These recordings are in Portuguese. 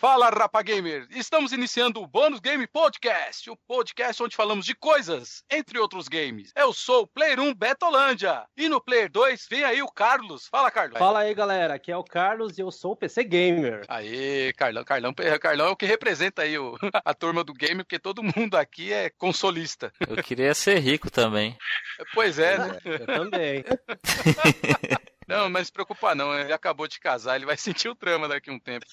Fala, Rapa Gamer! Estamos iniciando o Bônus Game Podcast, o podcast onde falamos de coisas, entre outros games. Eu sou o Player 1 Betolândia e no Player 2 vem aí o Carlos. Fala, Carlos. Fala aí, galera. Aqui é o Carlos e eu sou o PC Gamer. Aê, Carlão. Carlão, Carlão é o que representa aí o, a turma do game, porque todo mundo aqui é consolista. Eu queria ser rico também. Pois é, né? Eu também. Não, mas se preocupa não, ele acabou de casar, ele vai sentir o trama daqui a um tempo.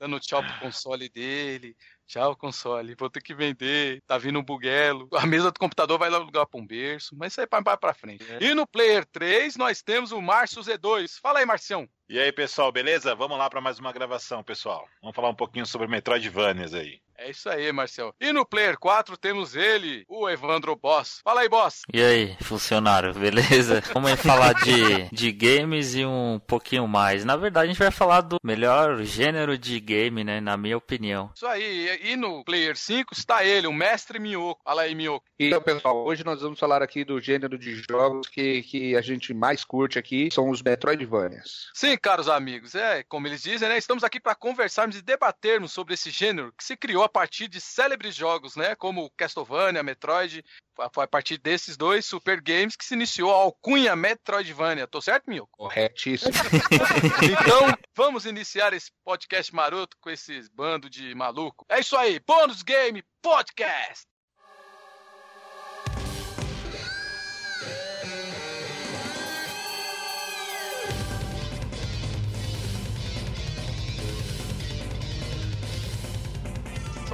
Dando tchau pro console dele, tchau console, vou ter que vender, tá vindo um buguelo, a mesa do computador vai alugar pra um berço, mas isso aí vai pra frente. É. E no Player 3 nós temos o Márcio Z2. Fala aí, Marcião. E aí, pessoal, beleza? Vamos lá para mais uma gravação, pessoal. Vamos falar um pouquinho sobre Metroidvanias aí. É isso aí, Marcel. E no Player 4 temos ele, o Evandro Boss. Fala aí, Boss. E aí, funcionário, beleza? Vamos falar de, de games e um pouquinho mais. Na verdade, a gente vai falar do melhor gênero de game, né? Na minha opinião. Isso aí. E no Player 5 está ele, o Mestre Miyoko. Fala aí, Miyoko. Então, pessoal, hoje nós vamos falar aqui do gênero de jogos que, que a gente mais curte aqui, são os Metroidvanias. Sim, caros amigos. É, como eles dizem, né? Estamos aqui para conversarmos e debatermos sobre esse gênero que se criou a partir de célebres jogos, né? Como Castlevania, Metroid. Foi a partir desses dois super games que se iniciou a alcunha Metroidvania. Tô certo, Mil? Corretíssimo. então, vamos iniciar esse podcast maroto com esses bando de maluco. É isso aí, Bônus Game Podcast!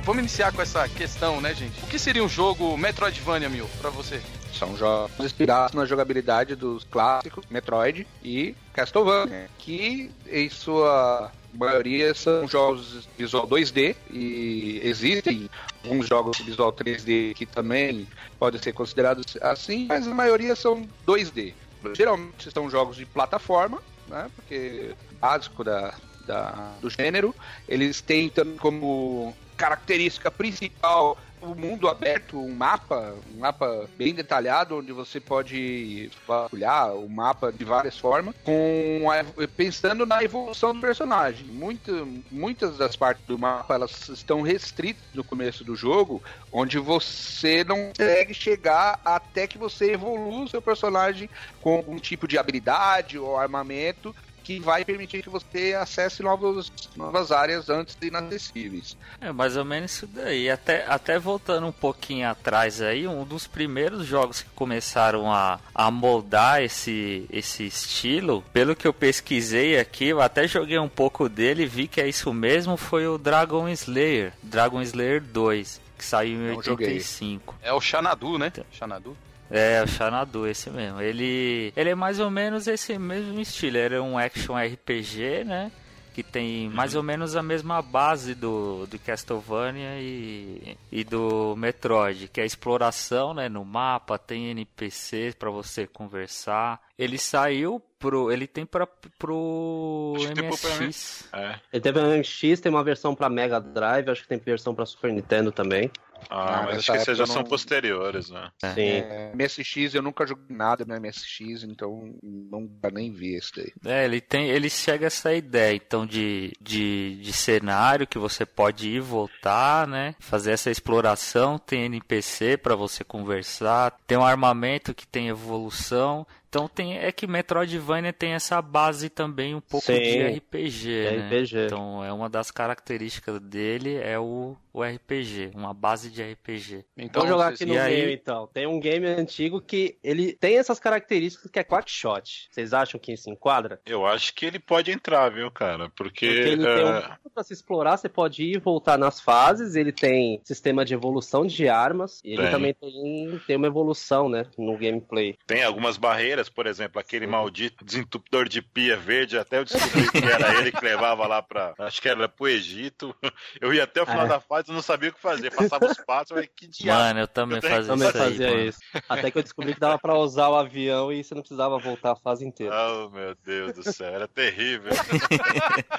Vamos iniciar com essa questão, né, gente? O que seria um jogo Metroidvania, Mil, pra você? São jogos inspirados na jogabilidade dos clássicos Metroid e Castlevania, que em sua maioria são jogos visual 2D e existem alguns jogos visual 3D que também podem ser considerados assim, mas a maioria são 2D. Geralmente são jogos de plataforma, né? Porque básico da, da, do gênero. Eles têm também como característica principal o mundo aberto, um mapa, um mapa bem detalhado, onde você pode vasculhar o mapa de várias formas, com a, pensando na evolução do personagem. Muito, muitas das partes do mapa elas estão restritas no começo do jogo, onde você não consegue chegar até que você evolua o seu personagem com algum tipo de habilidade ou armamento que vai permitir que você acesse novos, novas áreas antes de inacessíveis. É mais ou menos isso daí. Até, até voltando um pouquinho atrás aí, um dos primeiros jogos que começaram a, a moldar esse, esse estilo, pelo que eu pesquisei aqui, eu até joguei um pouco dele e vi que é isso mesmo, foi o Dragon Slayer, Dragon Slayer 2, que saiu em Não 85. Joguei. É o Xanadu, né? Xanadu. É, o Xanadu, esse mesmo. Ele, ele é mais ou menos esse mesmo estilo. Ele é um action RPG, né? Que tem uhum. mais ou menos a mesma base do, do Castlevania e, e do Metroid, que é a exploração né, no mapa, tem NPCs para você conversar. Ele saiu pro. Ele tem pra, pro MSX. É. Ele tem pro MSX, tem uma versão pra Mega Drive, acho que tem versão pra Super Nintendo também. Ah, ah mas acho que esses já não... são posteriores, né? Sim. É, MSX, eu nunca joguei nada no MSX, então não dá nem ver esse daí. É, ele tem, ele chega a essa ideia, então, de, de, de cenário que você pode ir e voltar, né? Fazer essa exploração, tem NPC para você conversar, tem um armamento que tem evolução, então tem é que Metroidvania tem essa base também um pouco Sim, de RPG, né? RPG. Então é uma das características dele é o, o RPG, uma base de RPG. Então Vamos jogar aqui no aí... game então. Tem um game antigo que ele tem essas características que é quackshot. Vocês acham que isso enquadra? Eu acho que ele pode entrar, viu, cara? Porque, Porque ele uh... tem um é, para se explorar, você pode ir e voltar nas fases, ele tem sistema de evolução de armas, e ele tem. também tem, tem uma evolução, né, no gameplay. Tem algumas barreiras por exemplo, aquele maldito desentupidor de pia verde, até eu descobri que era ele que levava lá pra. Acho que era pro Egito. Eu ia até o final é. da fase e não sabia o que fazer. Passava os passos, mas que diabo. Mano, eu também eu fazia, também isso, fazia aí, isso. Até que eu descobri que dava pra usar o avião e você não precisava voltar a fase inteira. Oh, meu Deus do céu, era terrível.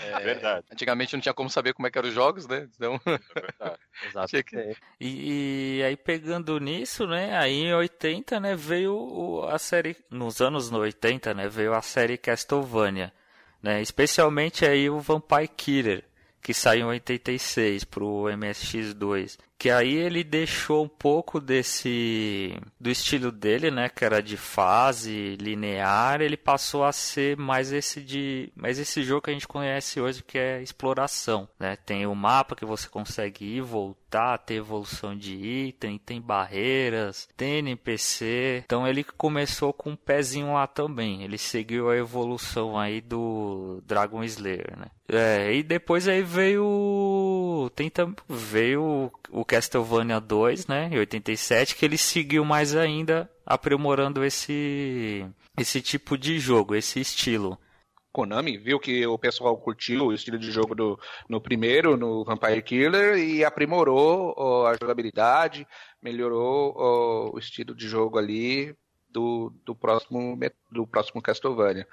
É, verdade. Antigamente não tinha como saber como é que eram os jogos, né? Então. É verdade. Exato. Que... E, e, aí pegando nisso, né? Aí em 80, né, veio o, a série. Nos anos 80, né, veio a série Castlevania, né? Especialmente aí o Vampire Killer, que saiu em 86 pro MSX2 que aí ele deixou um pouco desse do estilo dele, né, que era de fase linear, ele passou a ser mais esse de mais esse jogo que a gente conhece hoje que é exploração, né? Tem o mapa que você consegue ir, voltar, ter evolução de item, tem barreiras, tem NPC. Então ele começou com um pezinho lá também. Ele seguiu a evolução aí do Dragon Slayer, né? É, e depois aí veio tem veio o Castlevania 2, né, em 87, que ele seguiu mais ainda aprimorando esse esse tipo de jogo, esse estilo. Konami viu que o pessoal curtiu o estilo de jogo do, no primeiro, no Vampire Killer, e aprimorou ó, a jogabilidade, melhorou ó, o estilo de jogo ali do, do, próximo, do próximo Castlevania.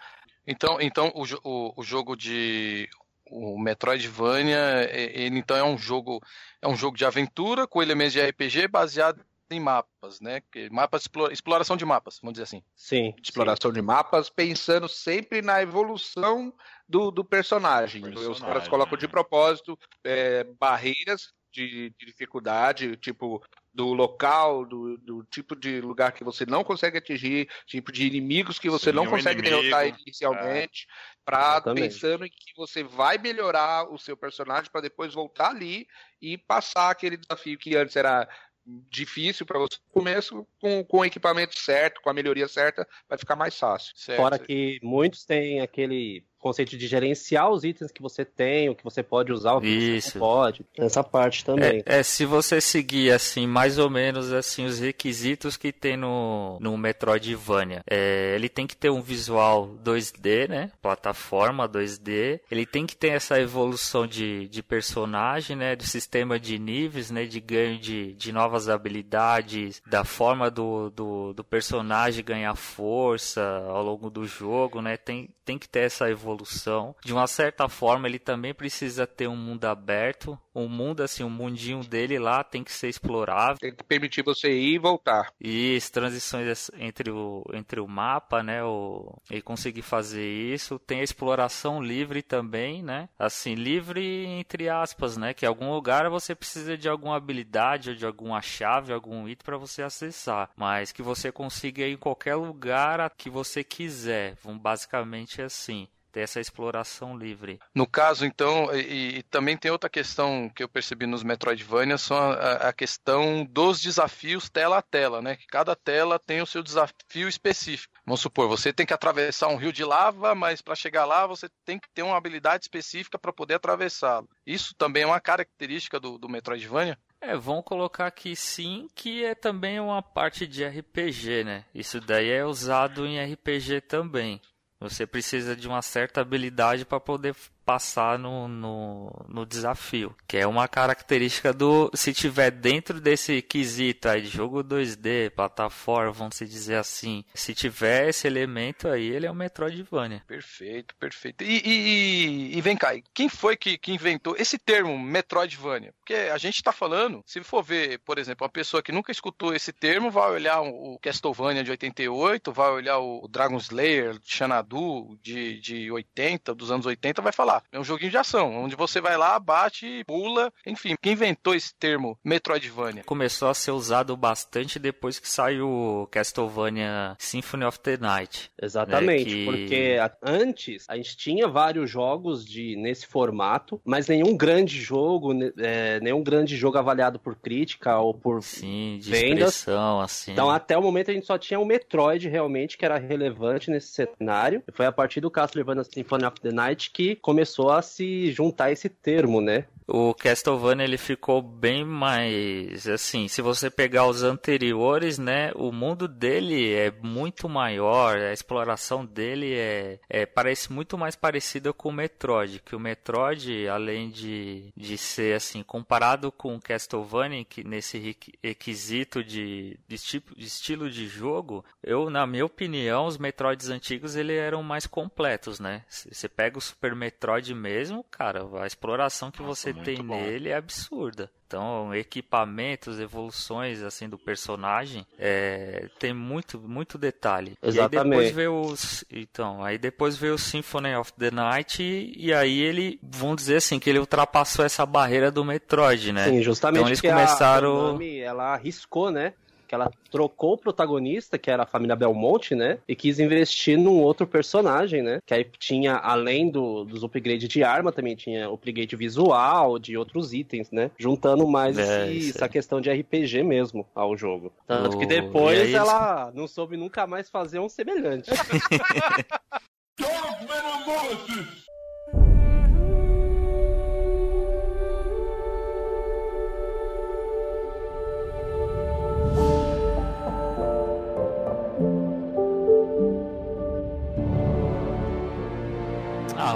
Então, então o, o, o jogo de o Metroidvania, ele então é um jogo é um jogo de aventura com elementos de RPG baseado em mapas, né? Mapas exploração de mapas, vamos dizer assim. Sim, exploração sim. de mapas, pensando sempre na evolução do, do personagem. personagem. Os caras colocam de propósito é, barreiras de, de, dificuldade, tipo do local, do, do, tipo de lugar que você não consegue atingir, tipo de inimigos que você Sim, não consegue inimigo, derrotar inicialmente, é. para pensando em que você vai melhorar o seu personagem para depois voltar ali e passar aquele desafio que antes era difícil para você no começo, com, com o equipamento certo, com a melhoria certa, vai ficar mais fácil. Certo. Fora que muitos têm aquele conceito de gerenciar os itens que você tem, o que você pode usar, o que Isso. você não pode. Essa parte também. É, é, se você seguir assim, mais ou menos assim os requisitos que tem no, no Metroidvania. É, ele tem que ter um visual 2D, né? Plataforma 2D. Ele tem que ter essa evolução de, de personagem, né? Do sistema de níveis, né? De ganho de, de novas habilidades, da forma do, do, do personagem ganhar força ao longo do jogo, né? Tem, tem que ter essa evolução evolução. De uma certa forma, ele também precisa ter um mundo aberto. Um mundo, assim, o um mundinho dele lá tem que ser explorável. Tem que permitir você ir e voltar. E as transições entre o, entre o mapa, né? O, e conseguir fazer isso. Tem a exploração livre também, né? Assim, livre entre aspas, né? Que em algum lugar você precisa de alguma habilidade ou de alguma chave, algum item para você acessar. Mas que você consiga ir em qualquer lugar que você quiser. Basicamente assim ter essa exploração livre. No caso, então, e, e, também tem outra questão que eu percebi nos Metroidvania, são a, a, questão dos desafios tela a tela, né? Que cada tela tem o seu desafio específico. Vamos supor, você tem que atravessar um rio de lava, mas para chegar lá você tem que ter uma habilidade específica para poder atravessá-lo. Isso também é uma característica do, do Metroidvania? É, vão colocar aqui sim que é também uma parte de RPG, né? Isso daí é usado em RPG também. Você precisa de uma certa habilidade para poder passar no, no, no, desafio. Que é uma característica do. Se tiver dentro desse quesito aí de jogo 2D, plataforma, vamos dizer assim. Se tiver esse elemento aí, ele é um Metroidvania. Perfeito, perfeito. E, e, e vem cá, quem foi que, que inventou esse termo Metroidvania? Porque a gente está falando, se for ver, por exemplo, uma pessoa que nunca escutou esse termo, vai olhar o Castlevania de 88, vai olhar o Dragon Slayer, Xanadu de, de 80, dos anos 80, vai falar é um joguinho de ação, onde você vai lá, bate, pula, enfim. Quem inventou esse termo Metroidvania? Começou a ser usado bastante depois que saiu Castlevania Symphony of the Night. Exatamente, né, que... porque antes a gente tinha vários jogos de nesse formato, mas nenhum grande jogo, é, nenhum grande jogo avaliado por crítica ou por Sim, de vendas. assim. Então até o momento a gente só tinha o Metroid realmente que era relevante nesse cenário. Foi a partir do Castlevania Symphony of the Night que começou começou a se juntar esse termo, né? O Castlevania ele ficou bem mais assim, se você pegar os anteriores, né, o mundo dele é muito maior, a exploração dele é, é parece muito mais parecida com o Metroid, que o Metroid, além de, de ser assim, comparado com o Castlevania, que nesse requisito de, de, tipo, de estilo de jogo, eu, na minha opinião, os Metroids antigos ele eram mais completos, né? Você pega o Super Metroid mesmo, cara, a exploração que você tem bom. nele é absurda. Então, equipamentos, evoluções assim do personagem, é, tem muito, muito detalhe. E aí Exatamente. depois veio os, então, aí depois veio o Symphony of the Night e, e aí ele, vamos dizer assim, que ele ultrapassou essa barreira do Metroid, né? Sim, justamente Então eles que começaram- a Konami, ela arriscou, né? Que ela trocou o protagonista, que era a família Belmonte, né? E quis investir num outro personagem, né? Que aí tinha, além do, dos upgrades de arma, também tinha upgrade visual, de outros itens, né? Juntando mais É, esse- essa questão de RPG mesmo ao jogo. Tanto que Oh, depois e aí eles- ela não soube nunca mais fazer um semelhante.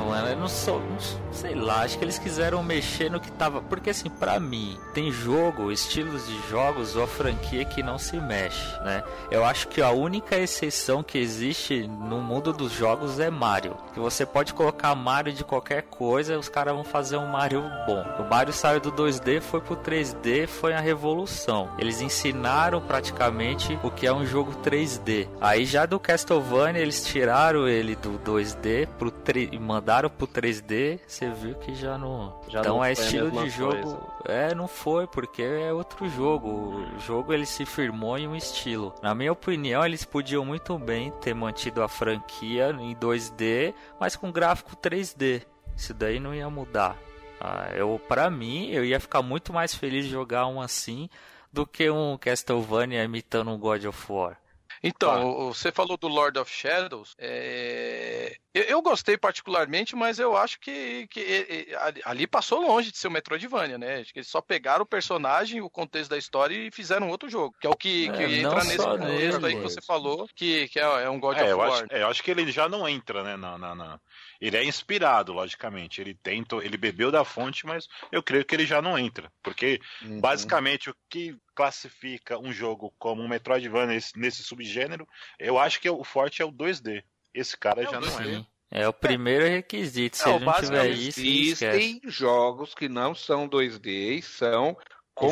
Mano, eu não sou, não sei lá, acho que eles quiseram mexer no que tava, porque assim, pra mim, tem jogo, estilos de jogos ou franquia que não se mexe, né? Eu acho que a única exceção que existe no mundo dos jogos é Mario, que você pode colocar Mario de qualquer coisa, os caras vão fazer um Mario bom. O Mario saiu do 2D, foi pro 3D, foi a revolução. Eles ensinaram praticamente o que é um jogo 3D. Aí já do Castlevania eles tiraram ele do 2D pro 3 e mandaram pro 3D, você viu que já não. Já então não é estilo de jogo. coisa. É, não foi, porque é outro jogo. O jogo ele se firmou em um estilo. Na minha opinião, eles podiam muito bem ter mantido a franquia em 2D, mas com gráfico 3D. Isso daí não ia mudar. Ah, eu, pra mim, eu ia ficar muito mais feliz de jogar um assim do que um Castlevania imitando um God of War. Então, você falou do Lord of Shadows. é, Eu, eu gostei particularmente, mas eu acho que, que ali- ali passou longe de ser o Metroidvania, né? Acho que eles só pegaram o personagem, o contexto da história e fizeram outro jogo. Que é o que, que É, não entra nesse contexto aí que você falou, que, que é, é um God É, of eu War. acho, é, eu acho que ele já não entra, né? Na, na, na- Ele é inspirado, logicamente. Ele tenta, ele bebeu da fonte, mas eu creio que ele já não entra. Porque Uhum. basicamente o que classifica um jogo como um Metroidvania nesse, nesse subgênero, eu acho que o forte é o 2D. Esse cara É o já não 2D. é. Sim. É o primeiro requisito. Se É, o ele não tiver isso. Existem jogos que não são 2D e são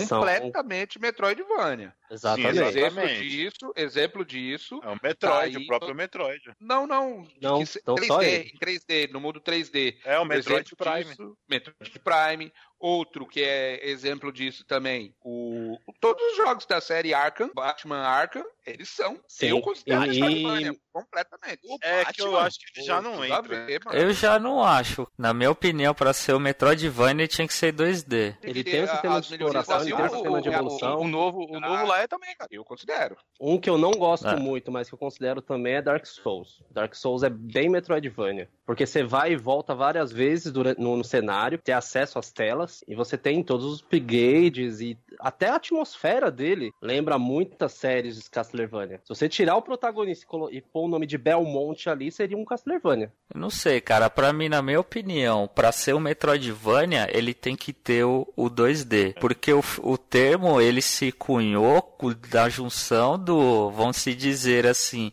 São- completamente Metroidvania. Exatamente. Sim, Exemplo Exatamente. disso, exemplo disso. É o Metroid, Tá aí, o próprio Metroid. Não, não. Não, que se- então só 3D, ele. em 3D, no mundo 3D. É o Metroid Exemplo Prime. disso, Metroid Prime. Outro que é exemplo disso também, o todos os jogos da série Arkham, Batman Arkham, eles são. Sim. Eu considero E- completamente. O É que eu acho que ele já não entra. ver. Eu já não acho. Na minha opinião, pra ser o Metroidvania tinha que ser 2D. Ele tem um sistema de exploração, ele tem um assim, sistema de o- evolução. O novo, o novo lá é também, cara. Eu considero. Um que eu não gosto É. muito, mas que eu considero também é Dark Souls. Dark Souls é bem Metroidvania. Porque você vai e volta várias vezes durante, no, no cenário, tem acesso às telas, e você tem todos os upgrades e até a atmosfera dele lembra muitas séries de Castlevania. Se você tirar o protagonista e pôr o nome de Belmonte ali, seria um Castlevania. Eu não sei, cara. Pra mim, na minha opinião, pra ser um Metroidvania, ele tem que ter o, o 2D. Porque o, o termo, ele se cunhou cu- da junção do, vamos se dizer assim,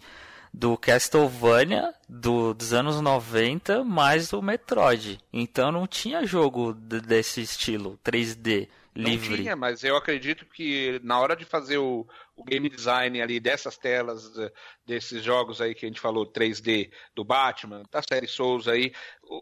do Castlevania do, dos anos 90 mais do Metroid. Então não tinha jogo de- desse estilo, 3D, Não livre. tinha, mas eu acredito que na hora de fazer o, o game design ali dessas telas, eh, desses jogos aí que a gente falou, 3D do Batman, da série Souls aí,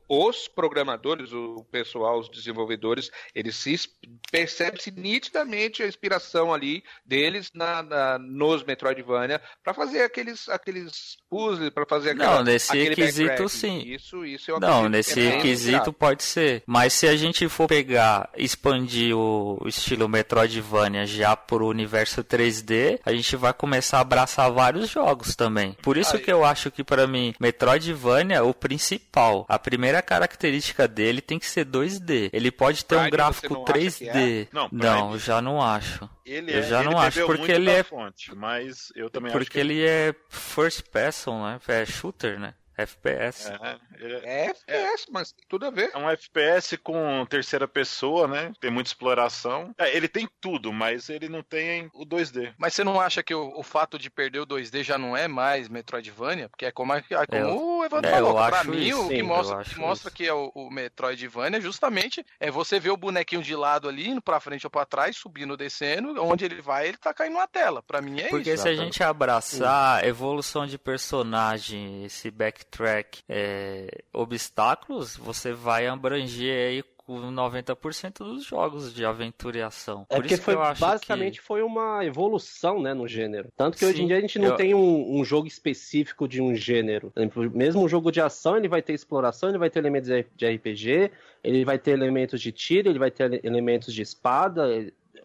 os programadores, o pessoal, os desenvolvedores, eles se es- percebe-se nitidamente a inspiração ali deles na, na- nos Metroidvania para fazer aqueles, aqueles puzzles, para fazer aquela, Não, nesse backtracking. sim. Isso, isso eu Não, nesse é inspirado. pode ser. Mas se a gente for pegar, expandir o estilo Metroidvania já pro universo 3D, a gente vai começar a abraçar vários jogos também. Por isso Aí- que eu acho que pra mim, Metroidvania, o principal, a primeira característica dele tem que ser 2D. Ele pode ter um Prime, você gráfico não acha que 3D. Não, Prime- Não, eu já não acho. Ele Eu é, já ele não acho, porque ele é- fonte, mas eu também acho Porque que ele é first person, né? É shooter, né? FPS. é, é- É FPS, mas tem tudo a ver. É um FPS com terceira pessoa, né? Tem muita exploração. É, ele tem tudo, mas ele não tem o 2D. Mas você não acha que o, o fato de perder o 2D já não é mais Metroidvania? Porque é como, a- como o Evandro É, falou. eu Pra acho mim, isso, o que sim, mostra, que mostra que é o, o Metroidvania justamente é você ver o bonequinho de lado ali, indo pra frente ou pra trás, subindo, descendo, onde ele vai, ele tá caindo na tela. Pra mim é Porque isso. se a gente abraçar evolução de personagem, esse backtrack, é, obstáculos, você vai abranger aí com 90% dos jogos de aventura e ação. É Por porque isso que foi eu acho basicamente foi uma evolução, né, no gênero. Tanto que hoje Sim, em dia a gente não eu- tem um, um jogo específico de um gênero. Mesmo um jogo de ação, ele vai ter exploração, ele vai ter elementos de RPG, ele vai ter elementos de tiro, ele vai ter ele- elementos de espada.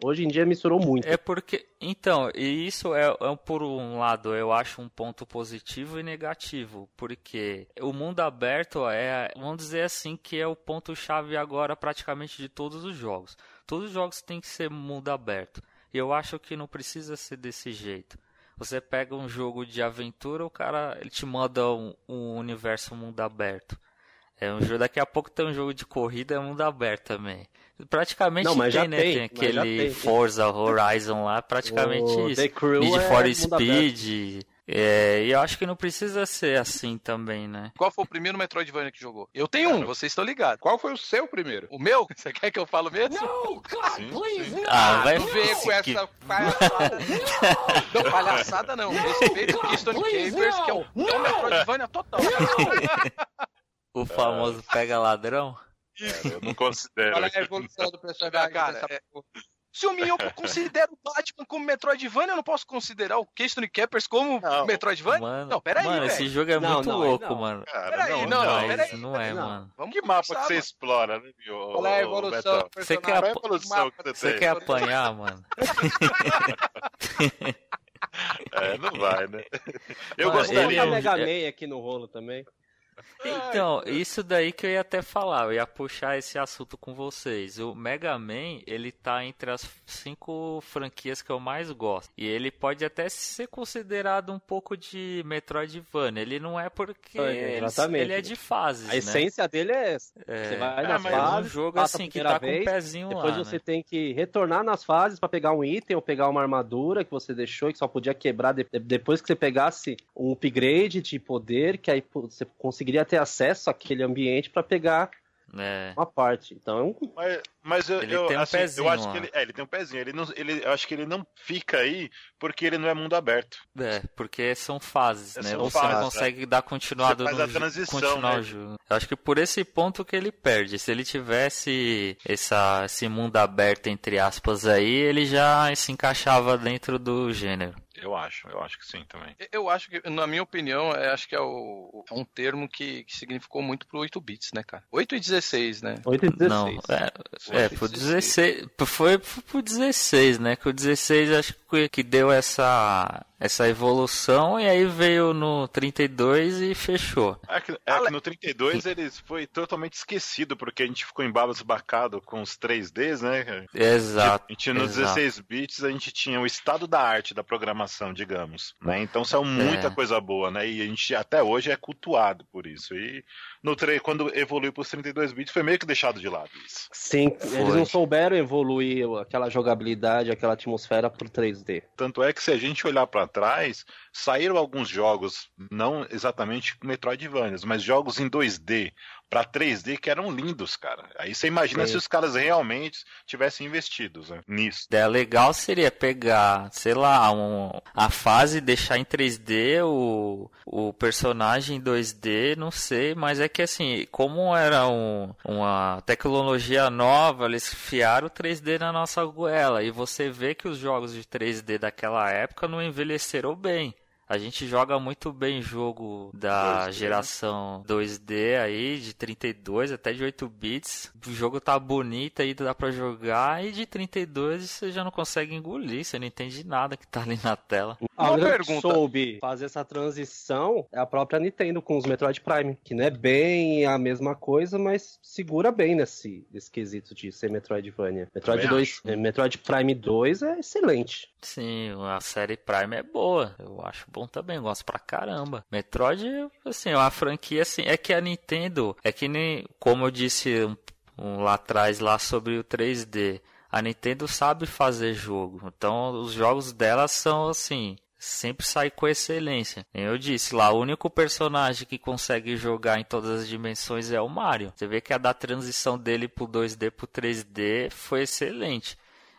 Hoje em dia misturou muito. É porque, então, e isso é, é por um lado, eu acho um ponto positivo e negativo, porque o mundo aberto é, vamos dizer assim, que é o ponto chave agora praticamente de todos os jogos. Todos os jogos têm que ser mundo aberto. E eu acho que não precisa ser desse jeito. Você pega um jogo de aventura, o cara ele te manda um, um universo mundo aberto. É um jogo, daqui a pouco tem um jogo de corrida, é mundo aberto também. Praticamente Não, mas tem, já né? tem, Tem aquele tem. Forza Horizon lá, praticamente O isso. The Crew Need é for Speed. É, e eu acho que não precisa ser assim também, né? Qual foi o primeiro Metroidvania que jogou? Eu tenho um, vocês estão ligados. Qual foi o seu primeiro? O meu? Você quer que eu falo mesmo? Sim, sim. Ah, vai Não venha com que- essa palhaçada. Não, palhaçada não. Respeito o Keystone Capers, que é o, é o Metroidvania total. O famoso pega ladrão. Eu não considero. É a evolução do personagem? Cara, dessa é- porra? Se o Minhoco considera o Batman como Metroidvania, eu não posso considerar o Keystone Capers como Não. Metroidvania? Mano, não, peraí, mano velho. esse jogo é Não, muito não, louco, não. mano. Cara, Peraí, não, não, peraí, não é, não. mano. Vamos Que mapa que você mano. explora, né, meu? Qual é a evolução Você quer Qual é a evolução que você quer apanhar, mano? É, não vai, né? Eu Mano, Vamos ele botar é um- Mega é- Man aqui no rolo também. Então, isso daí que eu ia até falar, eu ia puxar esse assunto com vocês. O Mega Man, ele tá entre as cinco franquias que eu mais gosto. E ele pode até ser considerado um pouco de Metroidvania. Ele não é porque É, ele, é de fases, A né? essência dele é essa. É. Você vai Ah, nas mas é um fases, jogo assim que tá com o vez, pezinho Depois lá, você né? tem que retornar nas fases pra pegar um item ou pegar uma armadura que você deixou e que só podia quebrar de- depois que você pegasse um upgrade de poder, que aí você conseguiria ter acesso àquele ambiente pra pegar É. uma parte. Então é um Mas, mas eu, Ele eu, tem um assim, pezinho eu acho lá. que ele, é, ele tem um pezinho. Ele não, ele, eu acho que ele não fica aí porque ele não é mundo aberto. É, porque são fases, É, né? são Você fases, não consegue dar continuado Você faz no a transição, continuar né? o jogo. Eu acho que por esse ponto que ele perde. Se ele tivesse essa, esse mundo aberto, entre aspas, aí, ele já se encaixava dentro do gênero. Eu acho, eu acho que sim também. Eu acho que, na minha opinião, é, acho que é, o- é um termo que, que significou muito pro 8 bits, né, cara? 8 e 16, né? 8 e 16. Não, é, é, pro 16. 16, foi pro 16, né? Que o 16 acho que, que deu essa, essa evolução e aí veio no 32 e fechou. É que, é que no 32 ele foi totalmente esquecido, porque a gente ficou embasbacado com os 3Ds, né? Exato. A gente, no exato. 16 bits a gente tinha o estado da arte da programação, digamos. Né? Então saiu muita É. coisa boa, né? E a gente até hoje é cultuado por isso. E no 3, quando evoluiu para os 32 bits foi meio que deixado de lado isso. Sim, Foi. eles não souberam evoluir aquela jogabilidade, aquela atmosfera pro 3D. Tanto é que se a gente olhar para trás, saíram alguns jogos, não exatamente Metroidvanias, mas jogos em 2D para 3D que eram lindos, cara. Aí você imagina se os caras realmente tivessem investidos né, nisso. ideia legal seria pegar, sei lá, um, a fase, deixar em 3D, o, o personagem em 2D, não sei, mas é que assim, como era um- uma tecnologia nova, eles fiaram o 3D na nossa goela, e você vê que os jogos de 3D daquela época não envelheceram bem. A gente joga muito bem jogo da 2D. geração 2D aí, de 32 até de 8 bits. O jogo tá bonito aí, dá pra jogar. E de 32 você já não consegue engolir, você não entende nada que tá ali na tela. A Uma única pergunta. que soube fazer essa transição é a própria Nintendo com os Metroid Prime, que não é bem a mesma coisa, mas segura bem nesse, nesse quesito de ser Metroidvania. Metroid, Também 2, eh, Metroid Prime 2 é excelente. Sim, a série Prime é boa. Eu acho bom também, eu gosto pra caramba. Metroid, assim, é uma franquia assim. É que a Nintendo, é que nem, como eu disse um, um lá atrás lá sobre o 3D. A Nintendo sabe fazer jogo. Então os jogos dela são assim. sempre sai com excelência. Eu disse lá, o único personagem que consegue jogar em todas as dimensões é o Mario. Você vê que a da transição dele pro 2D pro 3D foi excelente.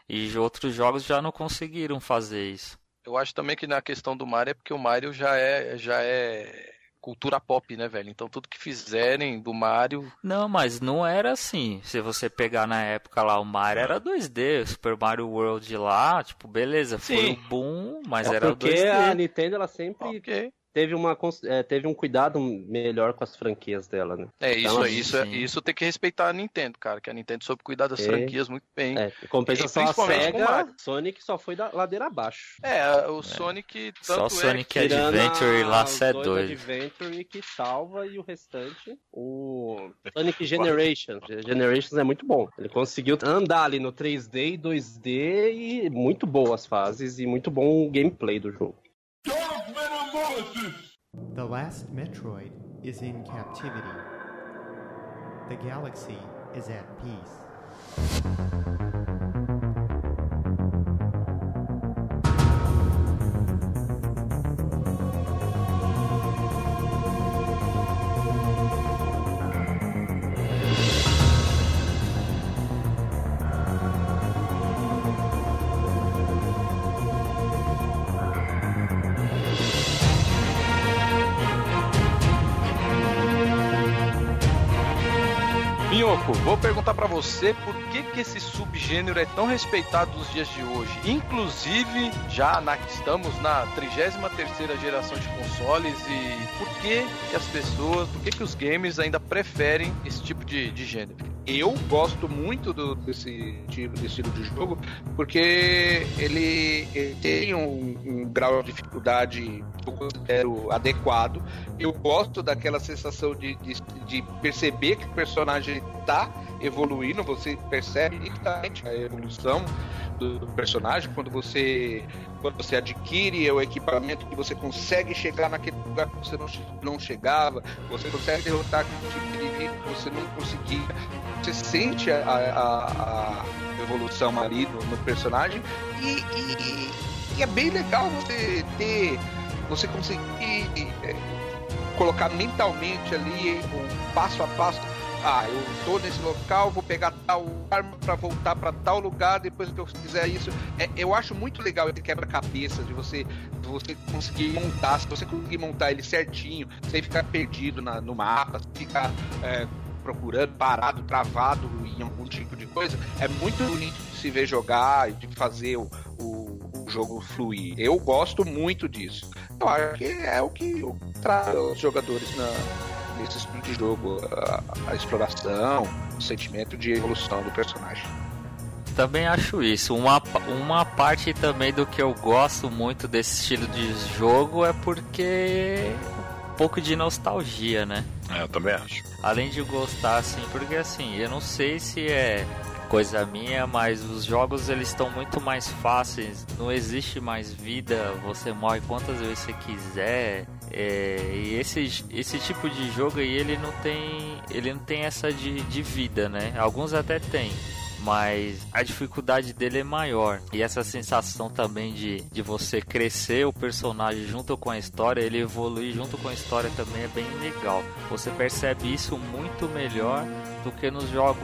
E outros jogos já não conseguiram fazer isso. Eu acho também que na questão do Mario é porque o Mario já é, já é cultura pop, né, velho? Então tudo que fizerem do Mario. Não, mas não era assim. Se você pegar na época lá, o Mario era 2D, o Super Mario World lá, tipo, beleza, foi Sim. o boom, mas É era porque 2D. a Nintendo ela sempre Ok. Teve, uma, é, teve um cuidado melhor com as franquias dela, né? É isso Então, aí, isso, é- sim. isso tem que respeitar a Nintendo, cara, que a Nintendo soube cuidar das É. franquias muito bem. É, em compensação E a principalmente com o SEGA. Sonic só foi da ladeira abaixo. É, o Sonic Só tanto Sonic é que... Adventure a- lá, é doido. Adventure que salva e o restante, o Sonic Generations. Generations é muito bom. Ele conseguiu andar ali no 3D e 2D e muito boas fases e muito bom o gameplay do jogo. The last Metroid is in captivity. The galaxy is at peace. Vou perguntar pra você por que, que esse subgênero é tão respeitado nos dias de hoje. Inclusive, já na- estamos na 33ª geração de consoles e por que, que as pessoas, por que, que os gamers ainda preferem esse tipo de, de gênero? Eu gosto muito do- desse tipo de estilo de jogo porque ele, ele tem um, um grau de dificuldade que eu considero adequado. Eu gosto daquela sensação de, de, de perceber que o personagem está evoluindo, você percebe nitidamente a evolução do, personagem quando você quando você adquire o equipamento que você consegue chegar naquele lugar que você não, não chegava, você consegue derrotar aquele tipo de inimigo que você não conseguia. Você sente a, a- a evolução ali no, no personagem e, e- e é bem legal você ter você conseguir é, colocar mentalmente ali um passo a passo ah, eu tô nesse local, vou pegar tal arma pra voltar pra tal lugar depois que eu fizer isso. É, eu acho muito legal esse quebra-cabeça de você, de você conseguir montar. Se você conseguir montar ele certinho, sem ficar perdido na- no mapa, sem ficar é, procurando, parado, travado em algum tipo de coisa, é muito bonito de se ver jogar e de fazer o, o- o jogo fluir. Eu gosto muito disso. Eu acho que é o que traz os jogadores na, nesse estilo de jogo, a, a exploração, o sentimento de evolução do personagem. Também acho isso. Uma, uma parte também do que eu gosto muito desse estilo de jogo é porque um pouco de nostalgia, né? É, eu também acho. Além de gostar, assim, porque assim, eu não sei se é coisa minha, mas os jogos eles estão muito mais fáceis, não existe mais vida, você morre quantas vezes você quiser. É, e esse, esse tipo de jogo aí ele não tem. Ele não tem essa de, de vida, né? Alguns até tem. Mas a dificuldade dele é maior. E essa sensação também de, de você crescer o personagem junto com a história, ele evoluir junto com a história também é bem legal. Você percebe isso muito melhor do que nos jogos,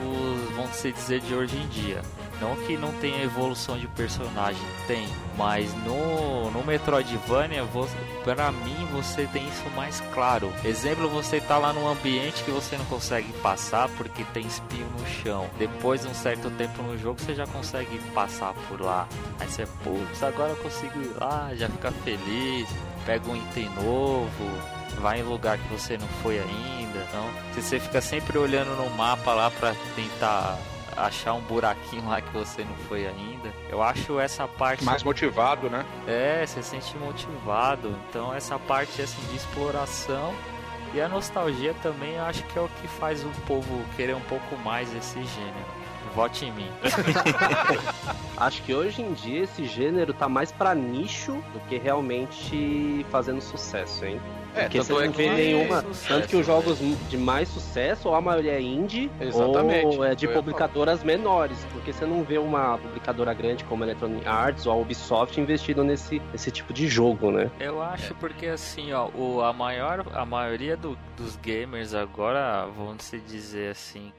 vamos dizer, de hoje em dia. Não que não tenha evolução de personagem, tem. Mas no, no Metroidvania, você, pra mim, você tem isso mais claro. Exemplo, você tá lá num ambiente que você não consegue passar porque tem espinho no chão. Depois de um certo tempo no jogo, você já consegue passar por lá. Aí você, putz, agora eu consigo ir lá, já fica feliz. Pega um item novo, vai em lugar que você não foi ainda. Então, se você fica sempre olhando no mapa lá pra tentar achar um buraquinho lá que você não foi ainda. Eu acho essa parte Mais motivado, né? é, você se sente motivado. Então essa parte assim de exploração e a nostalgia também eu acho que é o que faz o povo querer um pouco mais esse gênero. Vote em mim. Acho que hoje em dia esse gênero tá mais pra nicho do que realmente fazendo sucesso, hein? É, Porque você tanto é não que vê nenhuma. sucesso, tanto que os jogos de mais sucesso, ou a maioria é indie, Exatamente, ou é de publicadoras menores. Porque você não vê uma publicadora grande como a Electronic Arts ou a Ubisoft investindo nesse, nesse tipo de jogo, né? Eu acho porque assim, ó, o, a maior, a maioria do- dos gamers agora, vamos se dizer assim,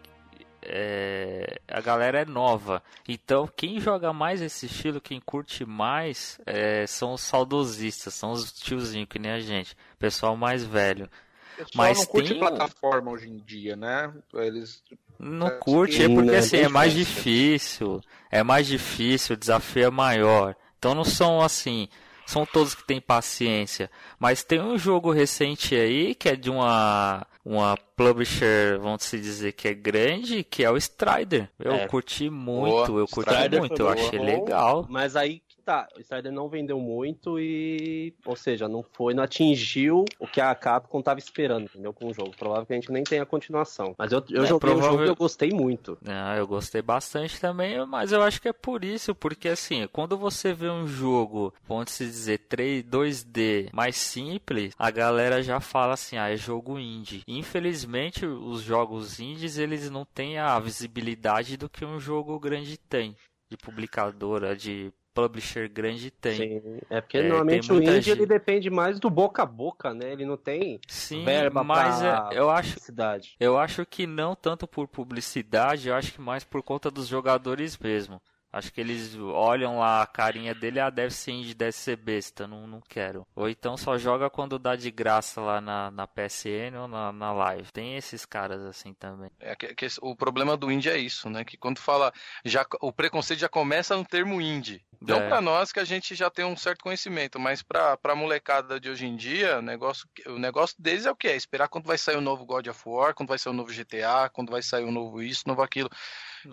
é, a galera é nova. Então, quem joga mais esse estilo, quem curte mais, é, são os saudosistas, são os tiozinhos que nem a gente, pessoal mais velho. Pessoal Mas não curte tem plataforma hoje em dia, né? Eles Não É, curte, é porque né? assim, é mais difícil. difícil, é mais difícil, o desafio é maior. Então não são assim, são todos que têm paciência. Mas tem um jogo recente aí que é de uma uma publisher, vamos se dizer que é grande, que é o Strider. Eu É. curti muito, Boa. eu curti Strider muito, eu boa. achei legal. Mas aí que tá, o Strider não vendeu muito e. Ou seja, não foi, não atingiu o que a Capcom tava esperando, entendeu? Com o jogo. Provavelmente nem tem a continuação. Mas eu, eu É, joguei o jogo provável- e eu gostei muito. Ah, eu gostei bastante também, mas eu acho que é por isso, porque assim, quando você vê um jogo, vamos se dizer, 3, 2D mais simples, a galera já fala assim, ah, é jogo indie. Infelizmente, os jogos indies, eles não têm a visibilidade do que um jogo grande tem, de publicadora, de publisher grande tem. Sim, é porque É, normalmente o indie ele gente- depende mais do boca a boca, né? Ele não tem Sim, verba mas é- eu acho cidade. Eu acho que não tanto por publicidade, eu acho que mais por conta dos jogadores mesmo. Acho que eles olham lá a carinha dele, ah, deve ser indie, deve ser besta, não, não quero. Ou então só joga quando dá de graça lá na, na PSN ou na, na live. Tem esses caras assim também. É que- que o problema do indie é isso, né? Que quando fala. Já, o preconceito já começa no termo indie. Não É. pra nós que a gente já tem um certo conhecimento, mas pra, pra molecada de hoje em dia, o negócio, o negócio deles é o quê? É esperar quando vai sair o novo God of War, quando vai sair o novo GTA, quando vai sair o novo isso, novo aquilo.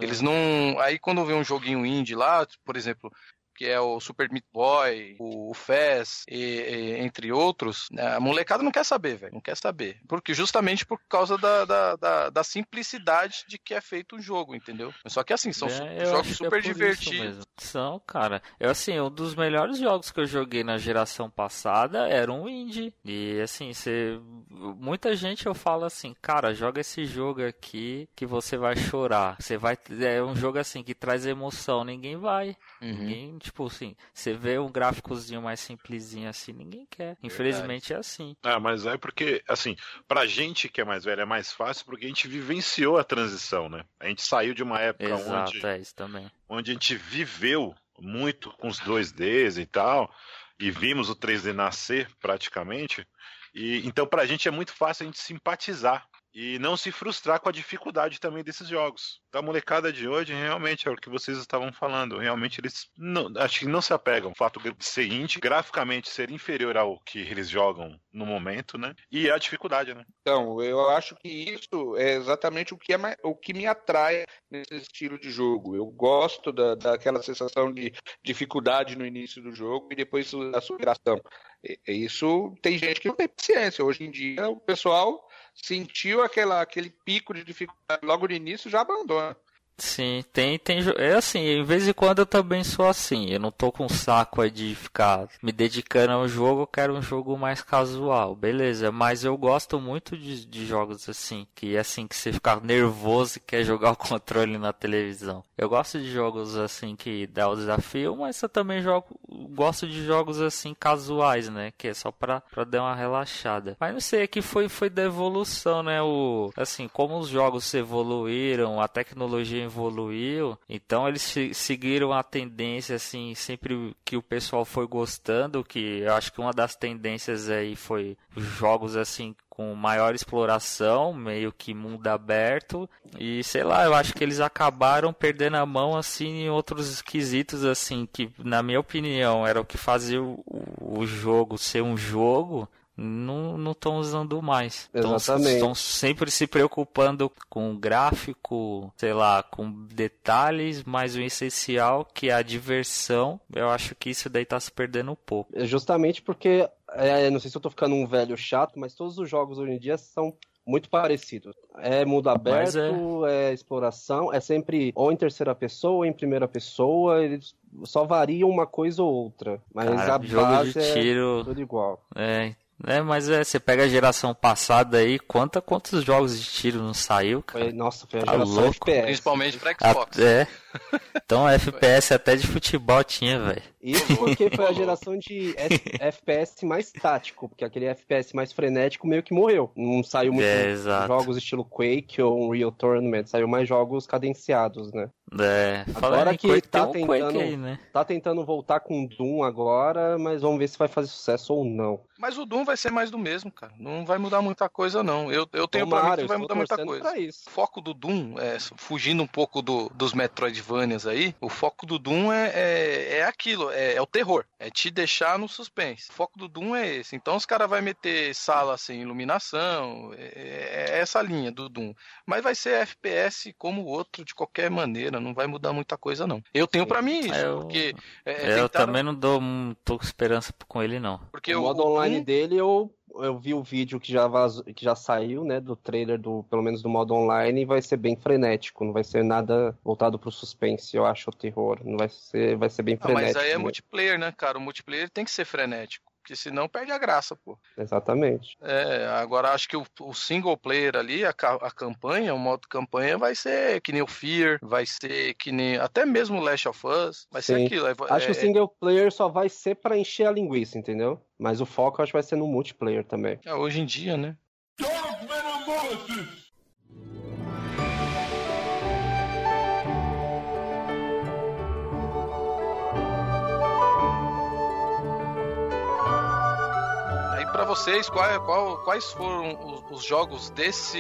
Eles não. Aí quando vê um joguinho indie lá, por exemplo, que é o Super Meat Boy, o Fez, e, e- entre outros, né, a molecada não quer saber, velho. Não quer saber. Porque justamente por causa da, da, da, da simplicidade de que é feito o jogo, entendeu? Só que assim, são É, jogos é super isso divertidos. São, cara. Eu assim, um dos melhores jogos que eu joguei na geração passada era um indie. E assim, você muita gente eu falo assim, cara, joga esse jogo aqui que você vai chorar. Você vai é um jogo assim que traz emoção, ninguém vai. Uhum. Ninguém, tipo assim, você vê um gráficozinho mais simplesinho assim, ninguém quer. Infelizmente é assim. Ah, mas é porque, assim, pra gente que é mais velho é mais fácil porque a gente vivenciou a transição, né? A gente saiu de uma época Exato, onde, é isso também. onde a gente viveu muito com os 2Ds e tal, e vimos o 3D nascer praticamente. E então pra gente é muito fácil a gente simpatizar e não se frustrar com a dificuldade também desses jogos. Da molecada de hoje, realmente é o que vocês estavam falando. Realmente eles não, acho que não se apegam ao fato indie, graficamente ser inferior ao que eles jogam no momento, né? E a dificuldade, né? Então, eu acho que isso é exatamente o que, é, o que me atrai nesse estilo de jogo. Eu gosto da, daquela sensação de dificuldade no início do jogo e depois a superação. Isso tem gente que não tem paciência. Hoje em dia, o pessoal sentiu aquela, aquele pico de dificuldade logo no início já abandona. Sim, tem, tem. É assim, em vez em quando eu também sou assim. Eu não tô com saco aí de ficar me dedicando ao jogo, eu quero um jogo mais casual, beleza. Mas eu gosto muito de, de jogos assim, que é assim, que você fica nervoso e quer jogar o controle na televisão. Eu gosto de jogos assim que dá o desafio, mas eu também jogo, gosto de jogos assim casuais, né? Que é só pra, pra dar uma relaxada. Mas não sei, é que foi, foi da evolução, né? O, assim, como os jogos evoluíram, a tecnologia evoluiu, então eles se- seguiram a tendência, assim, sempre que o pessoal foi gostando, que eu acho que uma das tendências aí foi os jogos, assim, com maior exploração, meio que mundo aberto, e sei lá, eu acho que eles acabaram perdendo a mão, assim, em outros quesitos, assim, que na minha opinião era o que fazia o, o jogo ser um jogo, não estão usando mais. Exatamente. Estão sempre se preocupando com o gráfico, sei lá, com detalhes, mas o essencial, que é a diversão, eu acho que isso daí tá se perdendo um pouco. É Justamente porque, é, não sei se eu tô ficando um velho chato, mas todos os jogos hoje em dia são muito parecido. É mundo aberto, Mas é- é... exploração, é sempre ou em terceira pessoa ou em primeira pessoa, eles só variam uma coisa ou outra. Mas Cara, a jogo base de é tiro. tudo igual. É, é, mas é, você pega a geração passada aí, quanta, quantos jogos de tiro não saiu, cara? Foi, nossa, foi a Tá geração louco. FPS. Principalmente pra Xbox. é. Então FPS até de futebol tinha, velho. Isso porque foi a geração de FPS mais tático, porque aquele FPS mais frenético meio que morreu. Não saiu muito É, jogos estilo Quake ou Unreal Tournament, saiu mais jogos cadenciados, né? É, Agora que Quake, tá tem um Quake tentando- aí, né? Tá tentando voltar com Doom agora, mas vamos ver se vai fazer sucesso ou não. Mas o Doom vai ser mais do mesmo, cara. Não vai mudar muita coisa, não. Eu, eu tenho pra mim Tomara, que vai mudar muita coisa. pra isso. O foco do Doom, é, fugindo um pouco do- dos Metroidvanias aí, o foco do Doom é, é, é aquilo, é, é o terror, é te deixar no suspense. O foco do Doom é esse. Então os caras vão meter sala sem iluminação, é, é essa linha do Doom. Mas vai ser FPS como o outro de qualquer maneira, não vai mudar muita coisa não. Eu tenho pra mim isso, Eu- porque é, eu tentaram- também não dou muito esperança com ele, não. porque o o, modo o online Doom- dele, eu, eu vi o vídeo que já, vazou, que já saiu, né, do trailer, do, pelo menos do modo online, e vai ser bem frenético, não vai ser nada voltado pro suspense, eu acho, o terror. Não vai ser, vai ser bem Ah, frenético. mas aí é mesmo. multiplayer, né, cara? O multiplayer tem que ser frenético. Porque senão perde a graça, pô. Exatamente. É, agora acho que o, o single player ali, a, a campanha, o modo campanha vai ser que nem o Fear, vai ser que nem. Até mesmo o Last of Us, vai ser Sim. aquilo. é- Acho que o é- single player só vai ser pra encher a linguiça, entendeu? Mas o foco acho que vai ser no multiplayer também. é, hoje em dia, né? Vocês, qual, qual- quais foram os, os jogos desse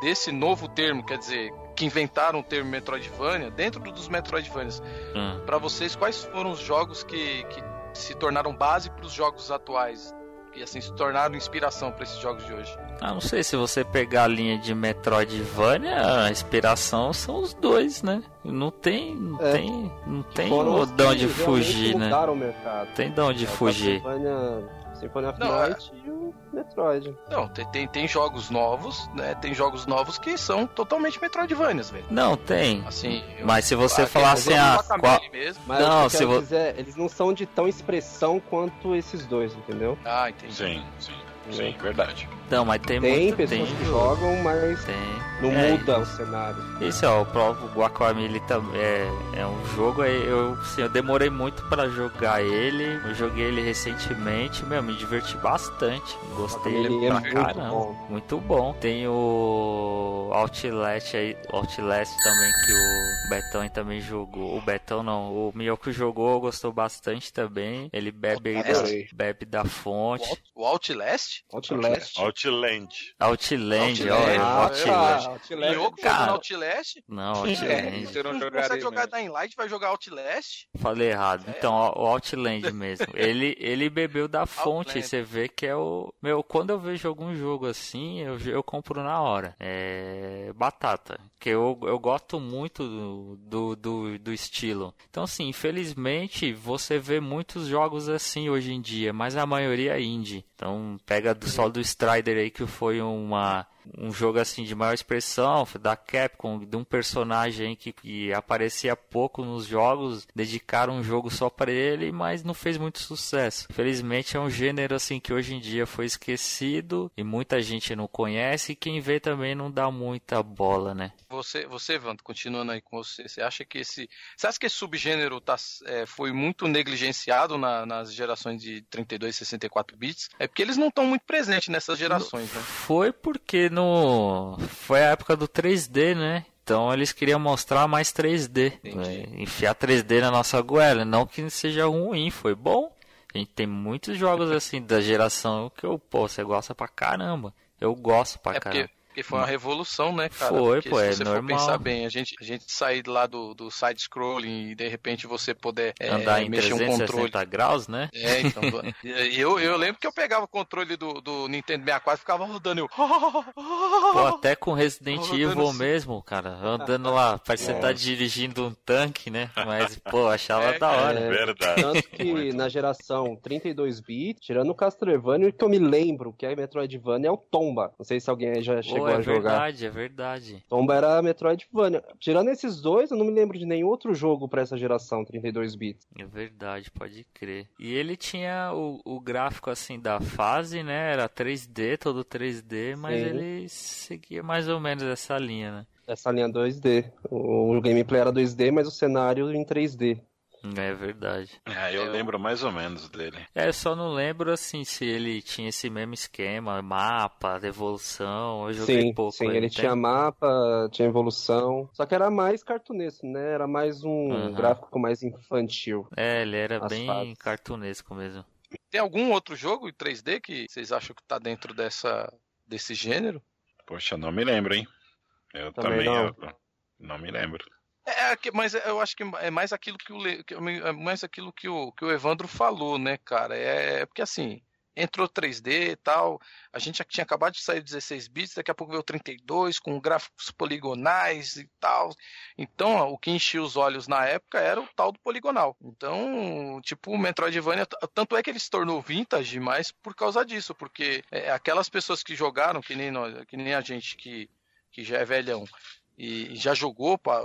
desse novo termo, quer dizer, que inventaram o termo Metroidvania, dentro dos Metroidvanias, Hum. Pra vocês, quais foram os jogos que, que se tornaram base para os jogos atuais? E assim, se tornaram inspiração para esses jogos de hoje? Ah, não sei, se você pegar a linha de Metroidvania, a inspiração são os dois, né? Não tem, não É. tem, não tem Foram os de onde fugir, né? mudaram o mercado. Tem de onde É, fugir. Symphony of Não, é- Night e o Metroid. Não, tem, tem, tem jogos novos, né? Tem jogos novos que são totalmente Metroidvanias, velho. Não, tem. Assim, eu- Mas se você falar assim, ah, Guacamelee qual... mesmo. Mas Não, se quero vo- dizer, eles não são de tão expressão quanto esses dois, entendeu? Ah, entendi. Sim, sim, sim, verdade. Não, mas tem, Tem, muito, pessoas tem que jogo. jogam, mas Tem. não É, muda o cenário. Esse ó, o próprio Guacamole também é, é um jogo eu, assim, eu demorei muito pra jogar ele. Eu joguei ele recentemente, meu, me diverti bastante. Gostei dele é pra muito caramba. bom. Muito bom. Tem o Outlast aí, Outlast também que o Betão aí também jogou. O Betão não, o Miyoko jogou, gostou bastante também. Ele bebe, da, bebe da O, fonte. Out- o Outlast? Outlast. Outland. Outland, Outland, olha, ah, Outlast. tá, Outlast. Miyoko cara. Outlast? Não, É, Outland. você não Não consegue jogar mesmo. Dying Light, vai jogar Outlast? Falei errado. É. Então, o Outland mesmo. Ele, ele bebeu da fonte. Outland. Você vê que é o. Meu, quando eu vejo algum jogo assim, eu, eu compro na hora. É. Batata. Que eu, eu gosto muito do, do, do, do estilo. Então, assim, infelizmente, você vê muitos jogos assim hoje em dia, mas a maioria é indie. Então, pega do, só do Strider aí, que foi uma um jogo assim de maior expressão da Capcom, de um personagem que, que aparecia pouco nos jogos, dedicaram um jogo só para ele, mas não fez muito sucesso. Felizmente é um gênero assim que hoje em dia foi esquecido e muita gente não conhece e quem vê também não dá muita bola, né? Você, você, Vanto, continuando aí com você, você acha que esse. Você acha que esse subgênero tá, é, foi muito negligenciado na- nas gerações de 32 e 64 bits? É porque eles não estão muito presentes nessas gerações, né? Foi porque no foi a época do 3D, né? Então eles queriam mostrar mais 3D, Entendi. né? enfiar 3D na nossa goela, não que seja ruim, foi bom. A gente tem muitos jogos assim da geração que eu, pô, você gosta pra caramba. Eu gosto pra É caramba. Porque foi uma revolução, né, cara? Foi, Porque pô, se é você normal. for pensar bem, a gente, a gente sair lá do, do side-scrolling e de repente você poder é, Andar em mexer um 360 controle. graus, né? É, então. eu, eu lembro que eu pegava o controle do, do Nintendo 64 e ficava rodando. Eu... Pô, até com Resident Evil assim. mesmo, cara. Andando lá, parece que você tá dirigindo um tanque, né? Mas, pô, achava É, da hora. É, Verdade. Tanto que na geração 32-bit, tirando o Castlevania, o que eu me lembro que é Metroidvania é o Tomba. Não sei se alguém aí já chegou Pô, é a jogar. verdade, é verdade. Tomba era Metroidvania. Tirando esses dois, eu não me lembro de nenhum outro jogo pra essa geração 32-bit. É verdade, pode crer. E ele tinha o, o gráfico assim da fase, né? Era 3D, todo 3D, mas Sim. ele seguia mais ou menos essa linha, né? Essa linha 2D. O, o gameplay era 2D, mas o cenário em 3D. É verdade. É, eu lembro mais ou menos dele. É, eu só não lembro assim se ele tinha esse mesmo esquema, mapa, evolução. Eu joguei Sim, pouco. sim, ele tinha mapa, tinha evolução. Só que era mais cartunesco, né? Era mais um Aham. gráfico mais infantil. É, ele era bem fases. cartunesco mesmo. Tem algum outro jogo em 3D que vocês acham que tá dentro dessa, desse gênero? Poxa, não me lembro, hein? Eu Também também, não. eu- não me lembro. É, que- mas eu acho que é mais aquilo que o, é mais aquilo que o, que o Evandro falou, né, cara? É, é porque assim, entrou 3D e tal, a gente já tinha acabado de sair do 16 bits, daqui a pouco veio o 32 com gráficos poligonais e tal. Então, o que enchia os olhos na época era o tal do poligonal. Então, tipo, o Metroidvania, tanto é que ele se tornou vintage mais por causa disso, porque é, aquelas pessoas que jogaram, que nem nós, que nem a gente que, que já é velhão, e já jogou, pá,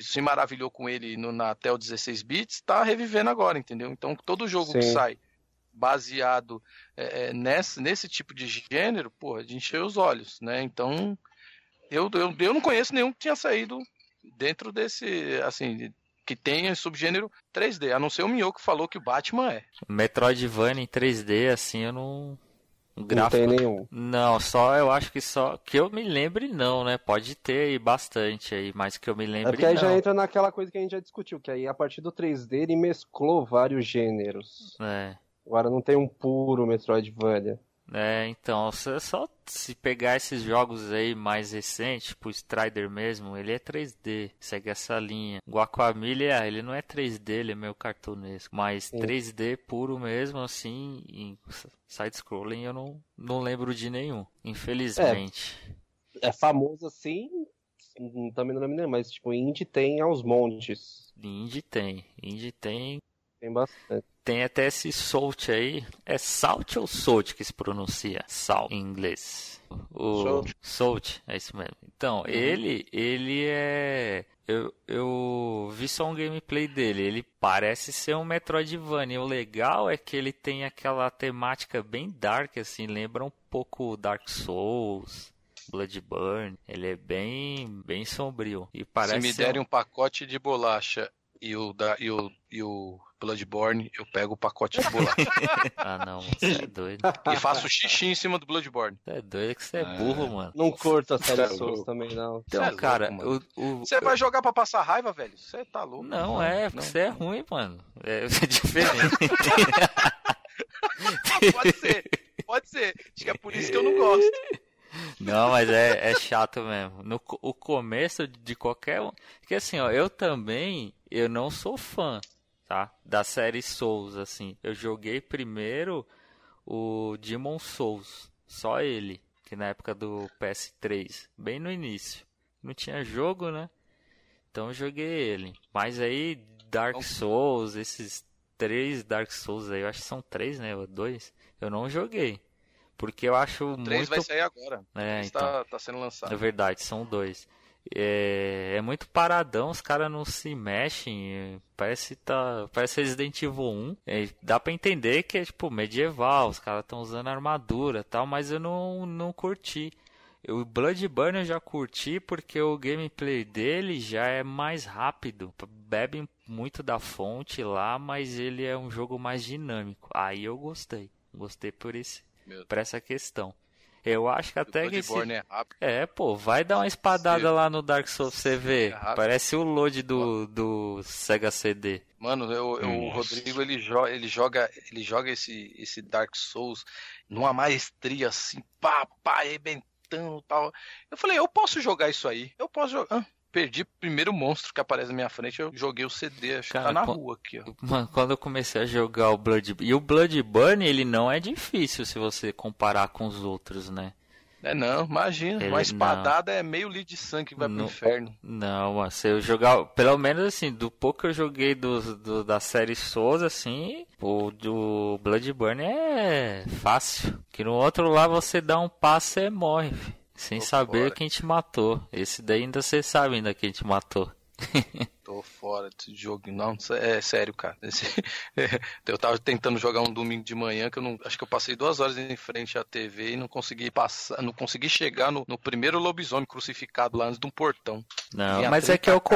se maravilhou com ele no, na Tel 16 bits, tá revivendo agora, entendeu? Então todo jogo que Sim. sai baseado é, é, nesse, nesse tipo de gênero, porra, de encher os olhos, né? Então eu, eu, eu não conheço nenhum que tinha saído dentro desse, assim, que tenha subgênero 3D, a não ser o Miyoko que falou que o Batman é. Metroidvania em 3D, assim, eu não. O Não gráfico. tem nenhum. Não, só eu acho que só. Que eu me lembre, não, né? Pode ter aí bastante aí, mas que eu me É lembre, porque aí já não. entra naquela coisa que a gente já discutiu, que aí a partir do 3D ele mesclou vários gêneros. É. Agora não tem um puro Metroidvania. É, então, só, só se pegar esses jogos aí mais recentes, tipo o Strider mesmo, ele é 3D, segue essa linha. Guacamole, ele não é 3D, ele é meio cartunesco, mas Sim. 3D puro mesmo, assim, em side-scrolling eu não, não lembro de nenhum, infelizmente. É famoso assim, hum, também não lembro nem, mas tipo, indie tem aos montes. Indie tem, Indie tem, Tem bastante. tem até esse Salt aí, é Salt ou Salt que se pronuncia? Salt em inglês. O Salt. Salt, é isso mesmo. Então, ele, ele é eu, eu vi só um gameplay dele. Ele parece ser um Metroidvania. O legal é que ele tem aquela temática bem dark, assim, lembra um pouco Dark Souls, Bloodborne. Ele é bem, bem sombrio. E parece Se me ser um- derem um pacote de bolacha e o, da, e o, e o Bloodborne, eu pego o pacote de bolacha. Ah, não, você é doido. e faço xixi em cima do Bloodborne. Você é doido que você é burro, mano. Não curto a série Tá Souls também, não. Então, é cara, louco, mano. o, o- Você vai jogar pra passar raiva, velho? Você tá louco? Não, é, porque você é ruim, mano. É, é diferente. Pode ser, pode ser. Acho que é por isso que eu não gosto. Não, mas é, é chato mesmo. No o começo de qualquer um. Porque assim, ó, eu também, eu não sou fã, tá? Da série Souls, assim. Eu joguei primeiro o Demon Souls, só ele, que na época do PS3, bem no início. Não tinha jogo, né? Então eu joguei ele. Mas aí Dark Então- Souls, esses três Dark Souls aí, eu acho que são três, né? Dois. Eu não joguei. Porque eu acho O 3 muito. vai sair agora. É, Esse então. tá, tá sendo É lançado. verdade, são dois. É, é muito paradão, os caras não se mexem. é, Parece tá, parece Resident Evil 1. É, dá pra entender que é tipo medieval, os caras estão usando armadura, tal, mas eu não não curti. O Bloodborne eu já curti porque o gameplay dele já é mais rápido. Bebe muito da fonte lá, mas ele é um jogo mais dinâmico. Aí eu gostei. Gostei por esse, por essa questão. Eu acho que O até que esse, é rápido. é, pô, vai dar uma espadada Sim. lá no Dark Souls você ver. é. Parece o load do, do Sega CD. Mano, eu, eu- o. Rodrigo ele, jo ele joga, ele joga esse, esse Dark Souls numa maestria assim, pá, pá, arrebentando e tal. Eu falei, eu posso jogar isso aí. Eu posso jogar. Ah, perdi o primeiro monstro que aparece na minha frente, eu joguei o CD, acho Cara, que tá na rua aqui, ó. Mano, quando eu comecei a jogar o Blood E o Bloodborne, ele não é difícil se você comparar com os outros, né? É não, imagina, Ele- uma espadada é meio litro de sangue que vai Não. pro inferno. Não, mano, se eu jogar, pelo menos assim, do pouco que eu joguei dos- do, da série Souls, assim, o do Bloodborne é fácil. Que no outro lá você dá um passo e morre, sem Tô saber fora. quem te matou. Esse daí ainda você sabe ainda quem te matou. Tô fora desse jogo. Não, é sério, cara. Esse- eu tava tentando jogar um domingo de manhã que eu não. Acho que eu passei duas horas em frente à TV e não consegui passar. Não consegui chegar no, no primeiro lobisomem crucificado lá antes de um portão. Não, Vinha mas é 30 que é o, com-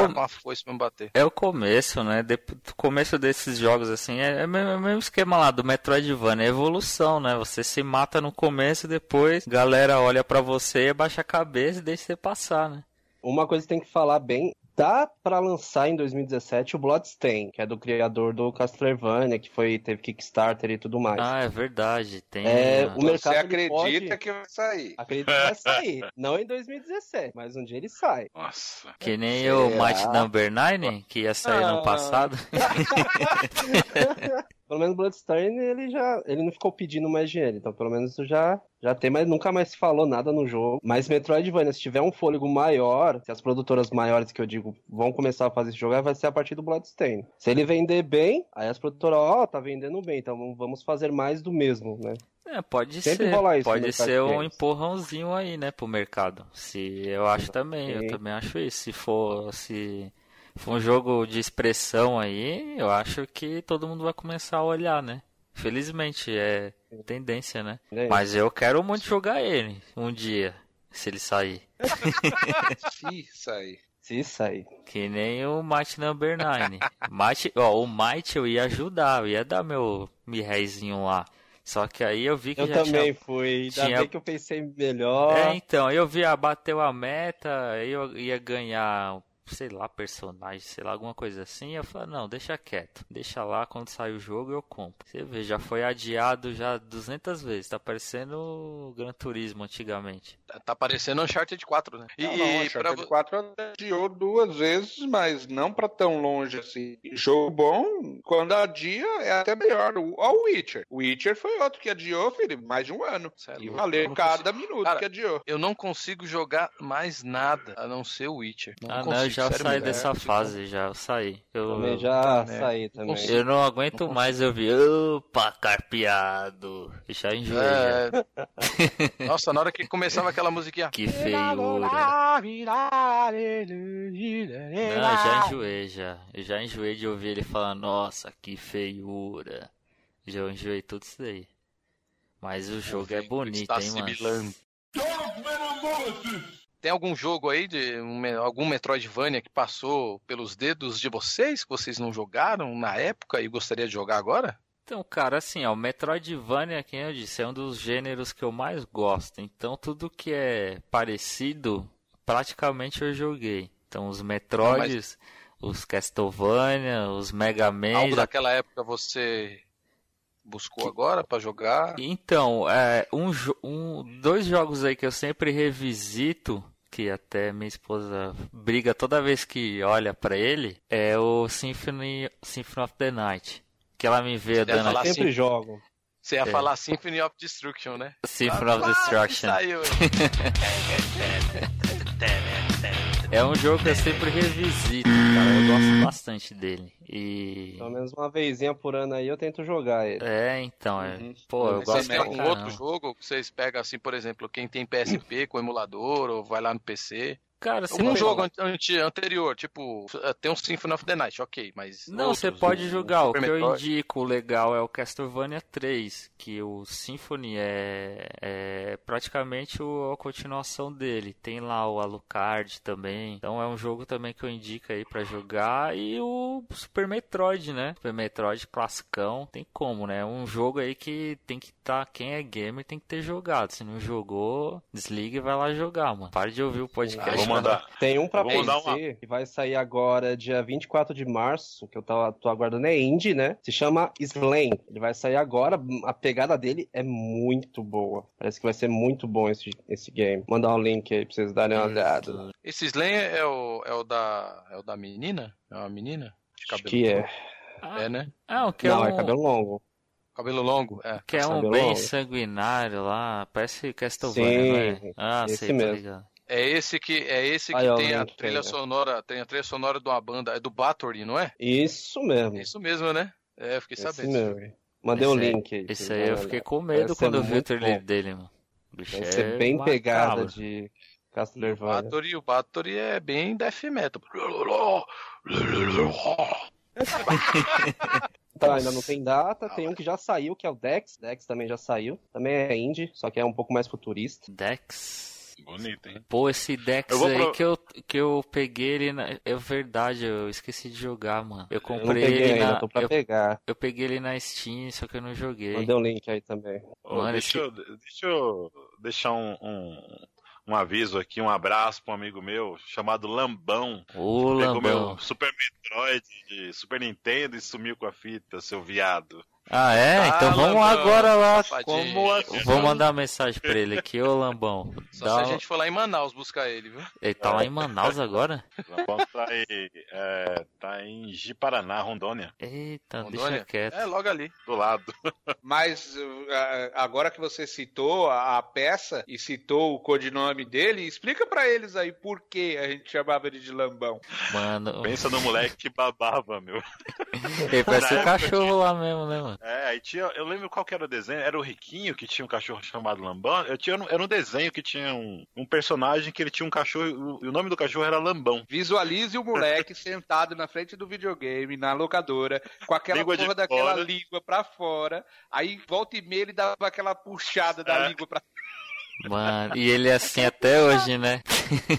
é o começo, né? O começo desses jogos, assim, é, é o mesmo- é o mesmo esquema lá do Metroidvania, é evolução, né? Você se mata no começo e depois galera olha pra você, abaixa a cabeça e deixa você passar, né? Uma coisa que tem que falar bem, dá pra lançar em 2017 o Bloodstain, que é do criador do Castlevania, que foi teve Kickstarter e tudo mais. Ah, é verdade. Tem. É, o mercado Você acredita pode- que vai sair. Acredito que vai sair. Não em 2017, mas um dia ele sai. Nossa. Que nem o Será? Might Number 9, que ia sair no Ah. passado. Pelo menos Bloodstain ele já ele não ficou pedindo mais dinheiro, então pelo menos isso já já tem, mas nunca mais se falou nada no jogo. Mas Metroidvania, se tiver um fôlego maior, se as produtoras maiores que eu digo vão começar a fazer esse jogo, vai ser a partir do Bloodstain. Se ele vender bem, aí as produtoras, ó, tá vendendo bem, então vamos fazer mais do mesmo, né? É, pode Sempre ser. Pode ser um empurrãozinho aí, né, pro mercado. Se eu acho também, eu Sim. também acho isso. Se for, se for um jogo de expressão aí, eu acho que todo mundo vai começar a olhar, né? Felizmente é tendência, né? É Mas eu quero muito jogar ele um dia, se ele sair. Se sair. Se sair. Que nem o Might Number 9. Might, ó, o Might eu ia ajudar, eu ia dar meu mirrezinho lá. Só que aí eu vi que Eu já também tinha... fui, ainda tinha- bem que eu pensei melhor. É, então, eu vi, ah, bateu a meta, aí eu ia ganhar, sei lá, personagem, sei lá, alguma coisa assim. Eu falei, não, deixa quieto, deixa lá, quando sair o jogo eu compro. Você vê, já foi adiado já 200 vezes, tá parecendo o Gran Turismo antigamente. Tá- Tá parecendo Uncharted 4, né? E, Não, não, e pra Uncharted vo- 4 adiou duas vezes, mas não pra tão longe assim. Jogo bom, quando adia, é até melhor. O ó, o Witcher. O Witcher foi outro que adiou, filho, mais de um ano. É E valeu não cada consigo- minuto Cara, que adiou. Eu não consigo jogar mais nada a não ser o Witcher. Não ah, não, consigo, eu já sério saí mesmo. dessa É, fase, já eu saí. Eu, Também já né? saí também. eu não aguento mais eu vi, opa, carpeado. Já enjoei. já. É... Nossa, na hora que começava aquela musiquinha. Que feiura. Não, eu já enjoei já. Eu já enjoei de ouvir ele falar, nossa, que feiura. Já enjoei tudo isso daí. Mas o jogo é bonito, está hein, mano. Tem algum jogo aí de um algum Metroidvania que passou pelos dedos de vocês que vocês não jogaram na época e gostaria de jogar agora? Então, cara, assim, ó, o Metroidvania, quem eu disse, é um dos gêneros que eu mais gosto. Então, tudo que é parecido, praticamente eu joguei. Então, os Metroids, os Castlevania, os Mega Man. Algo já daquela época você buscou agora pra jogar? Então, é, um, um- dois jogos aí que eu sempre revisito, que até minha esposa briga toda vez que olha pra ele, é o Symphony, Symphony of the Night. Que ela me vê Você dando aqui. Sempre assim. jogo. Você ia É. falar Symphony of Destruction, né? Symphony of Ah, Destruction. Saiu. É um jogo que eu sempre revisito, cara. Eu gosto bastante dele. E. Pelo menos uma vezinha por ano aí eu tento jogar ele. É, então, é. Uhum. Pô, eu gosto Vocês algum caramba. outro jogo que vocês pegam assim, por exemplo, quem tem PSP com emulador ou vai lá no PC? Cara, você Algum pode- jogo anterior, tipo, eh, tem um Symphony of the Night, ok, mas. Não, outros, você pode o- jogar. O Super que eu Metroid. indico legal é o Castlevania 3, que o Symphony é, é praticamente o- a continuação dele. Tem lá o Alucard também. Então é um jogo também que eu indico aí pra jogar. E o Super Metroid, né? Super Metroid classicão. Tem como, né? Um jogo aí que tem que estar. quem é gamer tem que ter jogado. Se não jogou, desliga e vai lá jogar, mano. Para de ouvir o podcast. Vou mandar. Tem um pra vou PC uma- que vai sair agora dia 24 de março, que eu tô, tô aguardando, é indie, né? Se chama Slain. Ele vai sair agora, a pegada dele é muito boa. Parece que vai ser muito bom esse, esse game. Mandar um link aí pra vocês darem uma olhada. Esse Slam é o, é o da. É o da menina? É uma menina? De Acho cabelo que é. longo? É, né? Ah, o que Não, é é um, cabelo longo. Cabelo longo? É. que é um cabelo bem longo. sanguinário lá. Parece Castlevania, Sim, não é? Ah, esse sei, tá mesmo. ligado. É esse que, é esse que Aí, tem o a trilha sonora. Tem a trilha sonora de uma banda. É do Bathory, não é? Isso mesmo. É isso mesmo, né? É, eu fiquei Esse sabendo. mesmo. Mandei o Esse aí- link aí. vocês aí eu fiquei com medo Vai quando eu vi o trailer bom. dele, mano. O bicho Vai é ser bem macabro. pegada de O Castlevania. Bathory, o Bathory é bem death metal. Tá, ainda não tem data. Tem um que já saiu, que é o Dex. Dex também já saiu. Também é indie, só que é um pouco mais futurista. Dex. Bonito, hein? Pô, esse Dex Eu aí pro- que, eu, que eu peguei ele na... É verdade, eu esqueci de jogar, mano. Eu Eu comprei peguei ele ainda, na... tô pra Eu, pegar. eu peguei ele na Steam, só que eu não joguei. Mandei um link aí também. Ô, Mano, deixa, esse- eu, deixa eu deixar um, um, um aviso aqui, um abraço pra um amigo meu chamado Lambão. Ô, Pegou Lambão. meu Super Metroid de Super Nintendo e sumiu com a fita, seu viado. Ah, é? Ah, então vamos Lambão, agora lá. safadinho. Como assim? Vou mandar uma mensagem pra ele aqui, ô Lambão. Só Dá se a gente for lá em Manaus buscar ele, viu? Ele tá lá em Manaus agora? Lambão tá, aí, é, tá em Ji-Paraná, Rondônia, Eita, Rondônia? deixa quieto. É, logo ali. do lado. Mas uh, agora que você citou a, a peça e citou o codinome dele, explica pra eles aí por que a gente chamava ele de Lambão. Mano, Pensa no moleque que babava, meu. ele parece um cachorro lá mesmo, né, mano? É, aí tinha. Eu lembro qual que era o desenho. Era o Riquinho que tinha um cachorro chamado Lambão. Eu tinha, era um desenho que tinha um, um personagem que ele tinha um cachorro. E o nome do cachorro era Lambão. Visualize o moleque sentado na frente do videogame, na locadora, com aquela Língua porra daquela fora. língua pra fora. Aí volta e meia ele dava aquela puxada da É. língua pra Mano, e ele é assim até hoje, né?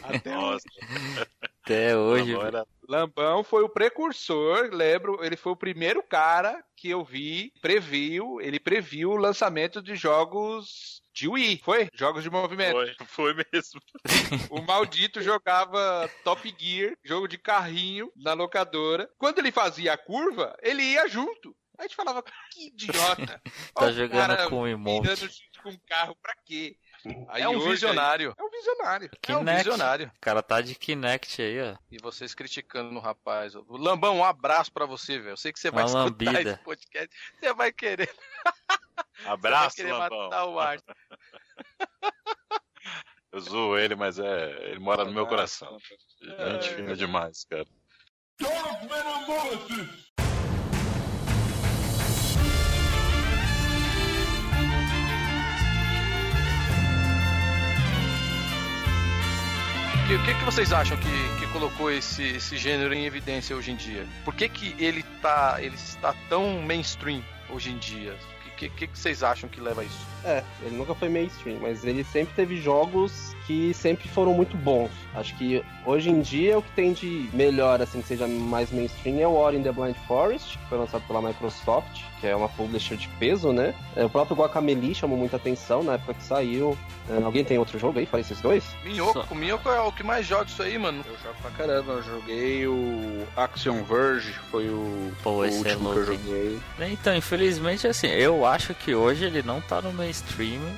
até Nossa, Até hoje. Lambão era. Lambão foi o precursor, lembro, ele foi o primeiro cara que eu vi, previu, ele previu o lançamento de jogos de Wii, foi? Jogos de movimento. Foi, foi mesmo. O maldito jogava Top Gear, jogo de carrinho, na locadora. Quando ele fazia a curva, ele ia junto. Aí a gente falava, que idiota. Tá jogando cara com virando junto com o carro, pra quê? Aí é um hoje, visionário. É um visionário. É um Kinect. visionário. O cara tá de Kinect aí, ó. E vocês criticando no rapaz. O Lambão, um abraço pra você, velho. Eu sei que você vai Uma escutar lambida. esse podcast. Você vai querer, você Abraço, vai querer Lambão. matar o ar. Eu zoo ele, mas é. Ele mora no meu coração. Gente fina demais, cara. Que- O que, que vocês acham que, que colocou esse, esse gênero em evidência hoje em dia? Por que, que ele, tá, ele está tão mainstream hoje em dia? O que, que, que vocês acham que leva a isso? É, ele nunca foi mainstream, mas ele sempre teve jogos que sempre foram muito bons. Acho que hoje em dia o que tem de melhor, assim, que seja mais mainstream é o Ori in the Blind Forest, que foi lançado pela Microsoft, que é uma publisher de peso, né? É, o próprio Guacamelee chamou muita atenção na época que saiu. É, alguém tem outro jogo aí? Fala esses dois? Minhoco, Só- Minhoco é o que mais joga isso aí, mano. Eu jogo pra caramba, eu joguei o Action Verge, foi o, Pô, o esse é último que eu joguei. Então, infelizmente, assim, eu acho que hoje ele não tá no mainstream,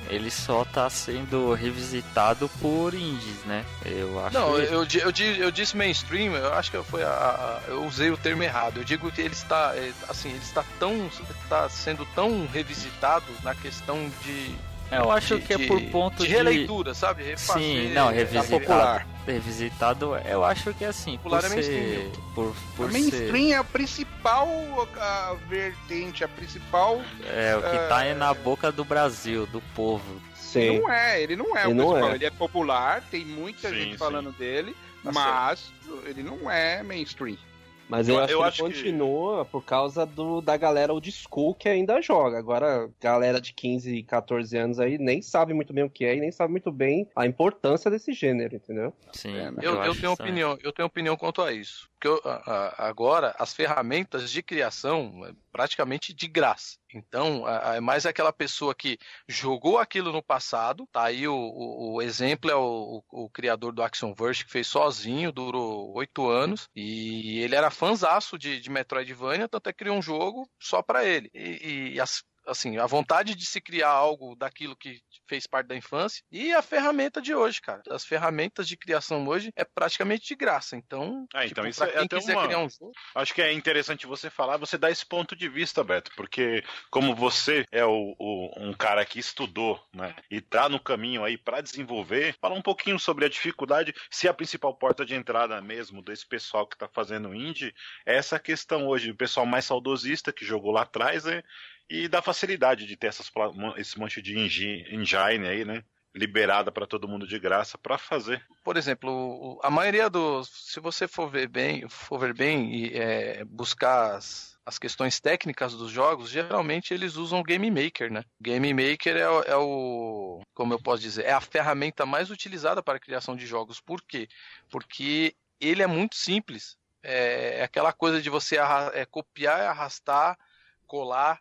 ele só tá sendo revisitado por indies, né? Eu acho Não, que... eu, eu, eu disse mainstream, eu acho que foi a, a- eu usei o termo errado. Eu digo que ele está, é, assim, ele está tão, está sendo tão revisitado na questão de, eu acho de- que é por ponto de de... releitura, sabe? Refazer, Sim, não, é, revisitado. popular. Revisitado, eu acho que é assim, por Popular é ser... mainstream. Por, por a ser... mainstream é a principal a vertente, a principal. É, o que tá É. é na boca do Brasil, do povo. Sim. Não é, ele não é Ele o não principal. é. Ele é popular, tem muita Sim, gente sim. falando dele, Tá mas ele não é mainstream. Mas eu, Eu- acho eu que acho ele que- continua por causa do, da galera old school que ainda joga. Agora, galera de 15, 14 anos aí nem sabe muito bem o que é e nem sabe muito bem a importância desse gênero, entendeu? Sim, É? Eu, eu acho tenho opinião, eu tenho opinião quanto a isso. Porque eu- a- a- agora as ferramentas de criação, praticamente de graça. Então, é mais aquela pessoa que jogou aquilo no passado. Tá aí o, o, o exemplo é o, o, criador do Action Verse que fez sozinho, durou oito anos. E ele era fãzaço de, de Metroidvania, tanto é que criou um jogo só para ele. E, e as assim, a vontade de se criar algo daquilo que fez parte da infância e a ferramenta de hoje, cara. As ferramentas de criação hoje é praticamente de graça. Então, ah, então tipo, isso é quem quiser uma... criar um jogo. Acho que é interessante você falar, você dar esse ponto de vista, Beto, porque como você é o, o um cara que estudou, né, e tá no caminho aí para desenvolver, fala um pouquinho sobre a dificuldade, se a principal porta de entrada mesmo desse pessoal que tá fazendo indie é essa questão hoje, o pessoal mais saudosista que jogou lá atrás, né, e da facilidade de ter essas, esse monte de engine aí, né? Liberada para todo mundo de graça para fazer. Por exemplo, a maioria dos. Se você for ver bem, for ver bem e é, buscar as, as questões técnicas dos jogos, geralmente eles usam o Game Maker, né? Game Maker é, é, o, como eu posso dizer, é a ferramenta mais utilizada para a criação de jogos. Por quê? Porque ele é muito simples. É, é aquela coisa de você é, copiar, arrastar, colar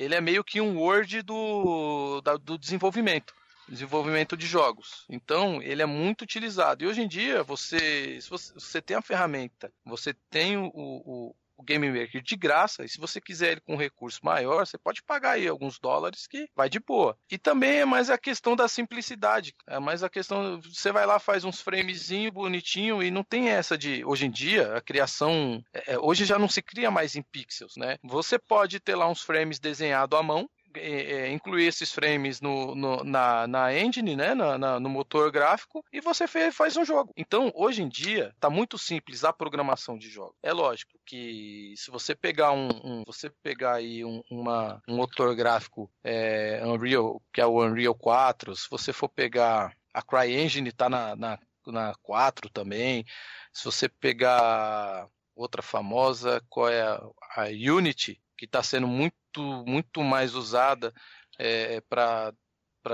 ele é meio que um Word do, da, do desenvolvimento, desenvolvimento de jogos. Então, ele é muito utilizado. E hoje em dia, você, se você, você tem a ferramenta, você tem o, o, o Game Maker de graça, e se você quiser ele com um recurso maior, você pode pagar aí alguns dólares que vai de boa. E também é mais a questão da simplicidade, é mais a questão, você vai lá, faz uns framezinho bonitinho e não tem essa de, hoje em dia, a criação, é, é hoje já não se cria mais em pixels, né? Você pode ter lá uns frames desenhados à mão, é, é, incluir esses frames no, no, na, na engine, né, na, na, no motor gráfico, e você fez, faz um jogo. Então, hoje em dia, está muito simples a programação de jogos. É lógico que se você pegar um, um você pegar aí um, uma, um motor gráfico é, Unreal, que é o Unreal 4, se você for pegar a CryEngine está na, na, na 4 também, se você pegar outra famosa, qual é a, a Unity, que está sendo muito, muito mais usada é, para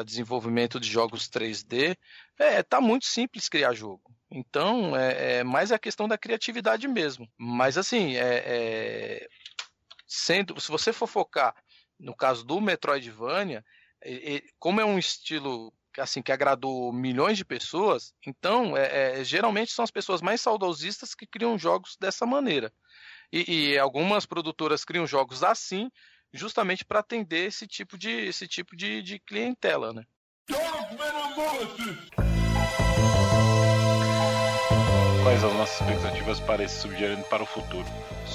desenvolvimento de jogos 3D, é, tá muito simples criar jogo. Então, é, é mais a questão da criatividade mesmo. Mas, assim, é, é, sendo, se você for focar no caso do Metroidvania, como é um estilo assim que agradou milhões de pessoas, então é, é, geralmente são as pessoas mais saudosistas que criam jogos dessa maneira. E, e algumas produtoras criam jogos assim, justamente para atender esse tipo de, esse tipo de, de clientela, né? Quais as nossas expectativas para esse subgênero para o futuro?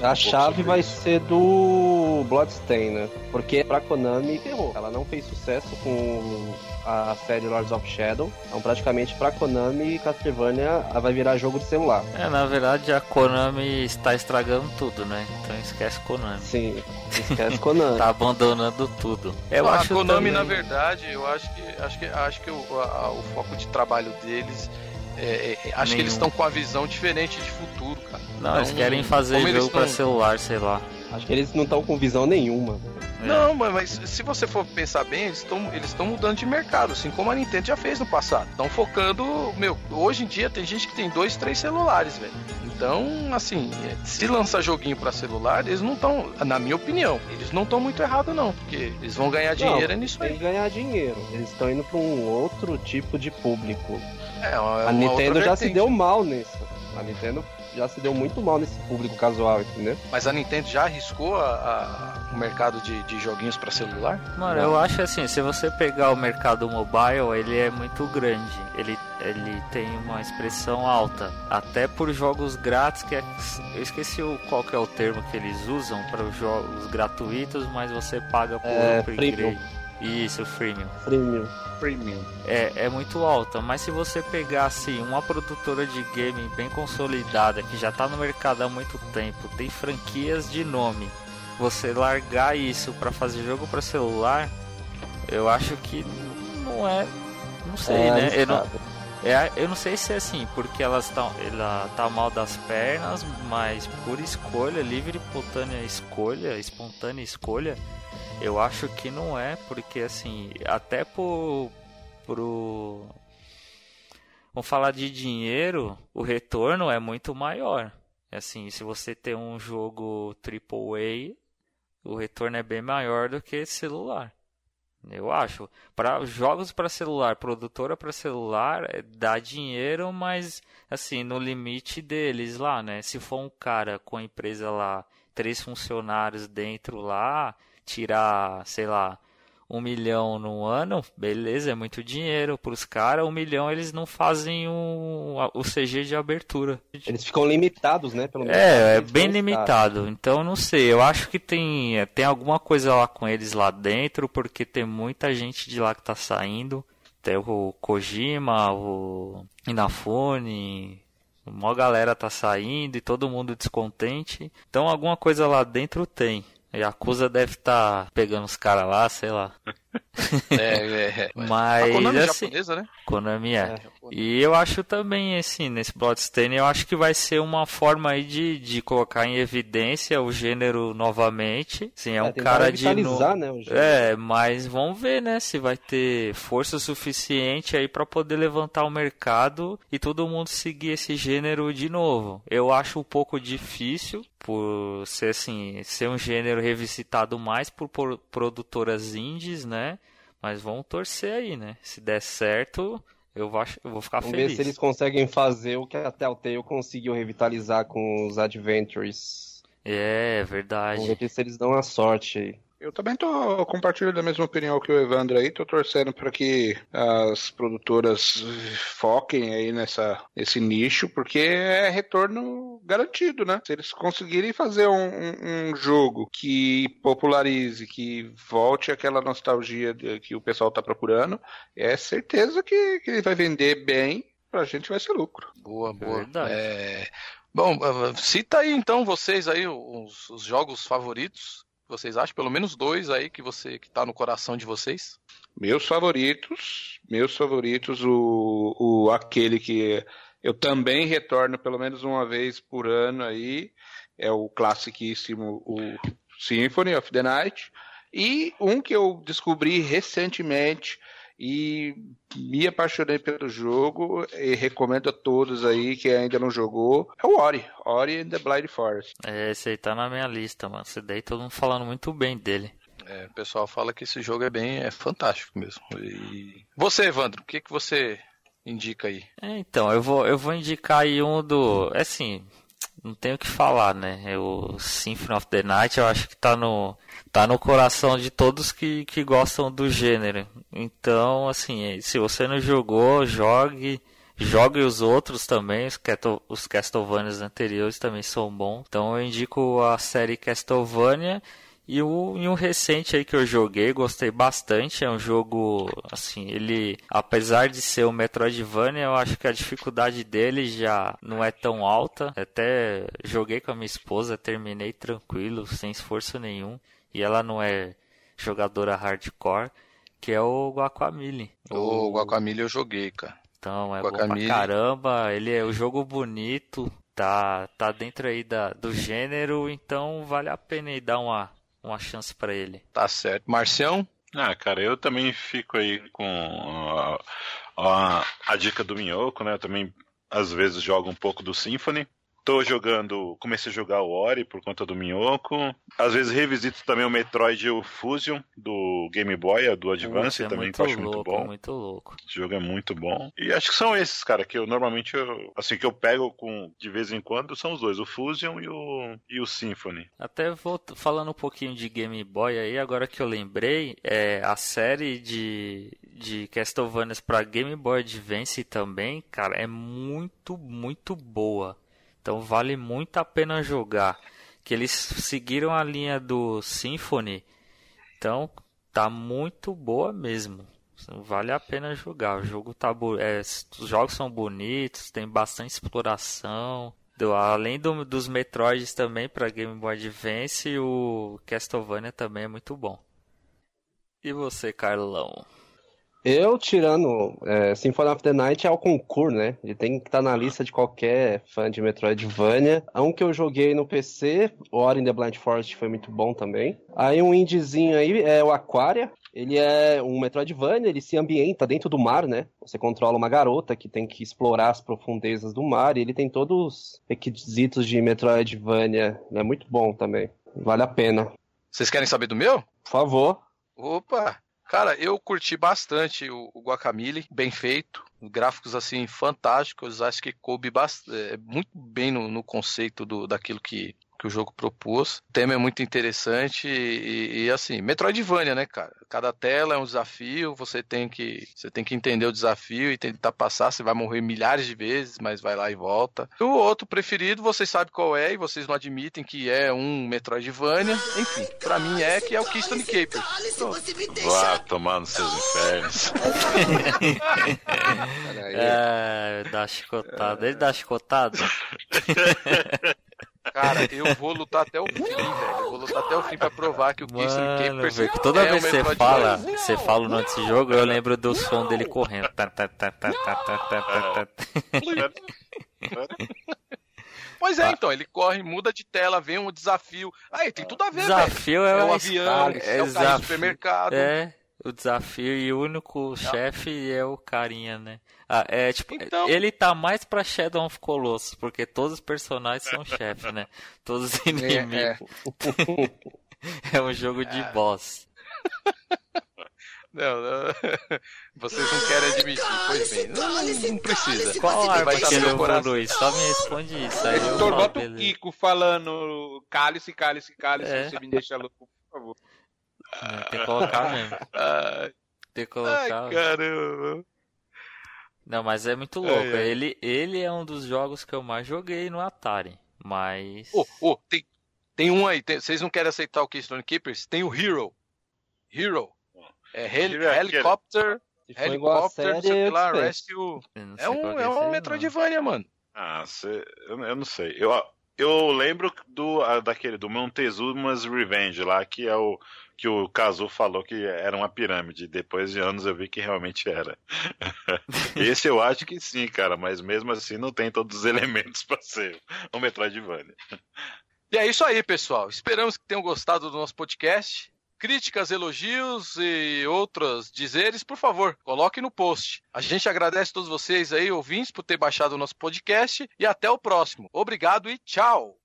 a chave vai ser do Bloodstain, né? Porque pra Konami ferrou. Ela não fez sucesso com a série Lords of Shadow. Então, praticamente pra Konami, Castlevania vai virar jogo de celular. É, na verdade, a Konami está estragando tudo, né? Então esquece Konami. Sim, esquece Konami. tá abandonando tudo. Eu a acho Konami, também... na verdade, eu acho que acho que acho que o, a, o foco de trabalho deles é, é, acho Nenhum. que eles estão com a visão diferente de futuro, cara. Não, então, eles querem fazer jogo tão... para celular, sei lá. Acho que eles não estão com visão nenhuma. É. Não, mas se você for pensar bem, eles estão eles mudando de mercado, assim como a Nintendo já fez no passado. Estão focando, meu, hoje em dia tem gente que tem dois, três celulares, velho. Então, assim, se lançar joguinho para celular, eles não estão, na minha opinião, eles não estão muito errados não, porque eles vão ganhar dinheiro não, nisso aí. ganhar dinheiro, eles estão indo para um outro tipo de público. É, uma, a Nintendo já se deu mal nisso. A Nintendo já se deu muito mal nesse público casual, entendeu? Mas a Nintendo já arriscou a, a, o mercado de, de joguinhos para celular? Mano, eu acho assim, se você pegar o mercado mobile, ele é muito grande. Ele, ele tem uma expressão alta. Até por jogos grátis, que é, eu esqueci o, qual que é o termo que eles usam para os jogos gratuitos, mas você paga por é, upgrade. Isso, freemium. Freemium. Premium. É, é muito alta, mas se você pegar assim, uma produtora de game bem consolidada, que já está no mercado há muito tempo, tem franquias de nome, você largar isso para fazer jogo para celular, eu acho que não é. Não sei, é né? Eu não, é, eu não sei se é assim, porque elas estão. Ela tá mal das pernas, mas por escolha, livre, espontânea escolha, espontânea escolha, eu acho que não é, porque assim, até por pro Vamos falar de dinheiro, o retorno é muito maior. Assim, se você tem um jogo AAA, o retorno é bem maior do que celular. Eu acho. Para jogos para celular, produtora para celular, é, dá dinheiro, mas assim, no limite deles lá, né? Se for um cara com a empresa lá, três funcionários dentro lá, tirar, sei lá, um milhão no ano, beleza, é muito dinheiro para os caras. Um milhão eles não fazem o, o CG de abertura. Eles ficam limitados, né? Pelo é, é bem limitado. Então não sei. Eu acho que tem, tem alguma coisa lá com eles lá dentro, porque tem muita gente de lá que tá saindo. Tem o Kojima, o Inafune, uma galera tá saindo e todo mundo descontente. Então alguma coisa lá dentro tem. Yakuza deve estar tá pegando os caras lá, sei lá. É, é, é. Mas, a Konami é assim, japonesa, né? Konami é. É. E eu acho também, assim, nesse Bloodstain, eu acho que vai ser uma forma aí de, de colocar em evidência o gênero novamente. Sim, é, um tentar cara de... no- né. É, mas vamos ver, né, se vai ter força suficiente aí pra poder levantar o mercado e todo mundo seguir esse gênero de novo. Eu acho um pouco difícil por ser assim, ser um gênero revisitado mais por por produtoras indies, né? Mas vamos torcer aí, né? Se der certo, eu vou, eu vou ficar Vamos feliz. ver se eles conseguem fazer o que a Telltale conseguiu revitalizar com os Adventures. É, Vamos verdade. ver se eles dão a sorte aí. Eu também tô compartilhando a mesma opinião que o Evandro aí, tô torcendo para que as produtoras foquem aí nessa, nesse nicho, porque é retorno garantido, né? Se eles conseguirem fazer um, um- um jogo que popularize, que volte aquela nostalgia de- que o pessoal tá procurando, é certeza que, que ele vai vender bem, pra gente vai ser lucro. Boa, boa. Verdade. É, Bom, ah, cita aí então vocês aí os, os jogos favoritos. Vocês acham pelo menos dois aí que você que tá no coração de vocês? Meus favoritos, meus favoritos, o, o aquele que eu também retorno pelo menos uma vez por ano aí, é o classiquíssimo o Symphony of the Night, e um que eu descobri recentemente e me apaixonei pelo jogo e recomendo a todos aí que ainda não jogou, é o Ori, Ori and the Blind Forest. É, esse aí tá na minha lista, mano. Esse daí todo mundo falando muito bem dele. É, o pessoal fala que esse jogo é bem é fantástico mesmo. E você, Evandro, o que que você indica aí? É, então, eu vou, eu vou indicar aí um do. é Assim, não tenho o que falar, né? É O Symphony of the Night eu acho que tá no, tá no coração de todos que, que gostam do gênero. Então, assim, se você não jogou, jogue. Jogue os outros também, os, Cato- os Castlevanias anteriores também são bons. Então eu indico a série Castlevania e, o, e um recente aí que eu joguei, gostei bastante. É um jogo, assim, ele, apesar de ser um Metroidvania, eu acho que a dificuldade dele já não é tão alta. Até joguei com a minha esposa, terminei tranquilo, sem esforço nenhum. E ela não é jogadora hardcore, que é o Guacamole. O Guacamole eu joguei, cara. Então é bom Guacamole. pra caramba, ele é o jogo bonito, tá, tá dentro aí da, do gênero, então vale a pena aí dar uma, uma chance pra ele. Tá certo. Marcião? Ah, cara, eu também fico aí com a, a, a dica do Minhoco, né? Eu também, às vezes, jogo um pouco do Symphony. Tô jogando, comecei a jogar o Ori por conta do Minhoco. Às vezes revisito também o Metroid e o Fusion do Game Boy, do Advance, é também muito que eu acho louco, muito bom. muito louco. Esse jogo é muito bom. E acho que são esses, cara, que eu normalmente, eu, assim, que eu pego com, de vez em quando, são os dois, o Fusion e o, e o Symphony. Até vou falando um pouquinho de Game Boy aí, agora que eu lembrei, é a série de, de Castlevanias pra Game Boy Advance também, cara, é muito, muito boa. Então vale muito a pena jogar. Que eles seguiram a linha do Symphony, então tá muito boa mesmo. Vale a pena jogar. O jogo tá é, os jogos são bonitos, tem bastante exploração. Do- além do- dos Metroids também para Game Boy Advance, o Castlevania também é muito bom. E você, Carlão? Eu, tirando é, Symphony of the Night, é o concurso, né? Ele tem que estar na lista de qualquer fã de Metroidvania. Um que eu joguei no PC, o Ori in the Blind Forest, foi muito bom também. Aí um indiezinho aí é o Aquaria. Ele é um Metroidvania, ele se ambienta dentro do mar, né? Você controla uma garota que tem que explorar as profundezas do mar e ele tem todos os requisitos de Metroidvania. É muito bom também. Vale a pena. Vocês querem saber do meu? Por favor. Opa! Cara, eu curti bastante o, o Guacamole, bem feito. Gráficos assim fantásticos, acho que coube bast... é, muito bem no, no conceito do, daquilo que, que o jogo propôs. O tema é muito interessante e, e, assim, Metroidvania, né, cara? Cada tela é um desafio, você tem que você tem que entender o desafio e tentar passar, você vai morrer milhares de vezes, mas vai lá e volta. O outro preferido, vocês sabem qual é e vocês não admitem que é um Metroidvania. Enfim, pra mim é que é o Keystone Capers. Vá tomar nos seus infernos. É, dá chicotada. Ele dá chicotada? Cara, eu vou lutar até o fim, velho. Eu vou lutar até o fim pra provar que o Kisling Cape perfeito. Toda é vez que você fala, você fala o nome desse jogo, eu lembro do som dele correndo. Tá, tá, tá, tá, tá, tá, tá, tá. Pois é, tá. então, ele corre, muda de tela, vem um desafio. Aí tem tudo a ver, Desafio véio. é, é um avião, é, o carro do supermercado. É o desafio e o único chefe é o carinha, né? Ah, é tipo, Então- ele tá mais pra Shadow of Colossus, porque todos os personagens são chefe, né? Todos os inimigos. É, um jogo de boss. Não, não. Vocês não querem admitir, pois bem. Não, não precisa. Qual arma vai que ele evolui? Só me responde isso. Aí eu Editor, bota o. Kiko falando cálice, cálice, cálice, É. você me deixa louco, por favor. É, Tem que colocar mesmo. Ai, Tem que ai, colocar. caramba. Não, mas é muito louco. Ai, ai. Ele, ele é um dos jogos que eu mais joguei no Atari. Mas. Ô, ô, tem, tem um aí. tem- vocês não querem aceitar o Keystone Keepers? Tem o Hero. Hero. É hel Hero é aquele- Helicopter. A Helicopter, não série, sei lá. Rescue. É um, é um. Metroidvania, mano. Ah, cê, eu, eu não sei. Eu, eu lembro do daquele do Montezuma's Revenge lá, que é o que o Kazu falou que era uma pirâmide. Depois de anos eu vi que realmente era. Esse eu acho que sim, cara, mas mesmo assim não tem todos os elementos pra ser um Metroidvania. E é isso aí, pessoal. Esperamos que tenham gostado do nosso podcast. Críticas, elogios e outros dizeres, por favor, coloque no post. A gente agradece a todos vocês aí, ouvintes, por ter baixado o nosso podcast e até o próximo. Obrigado e tchau!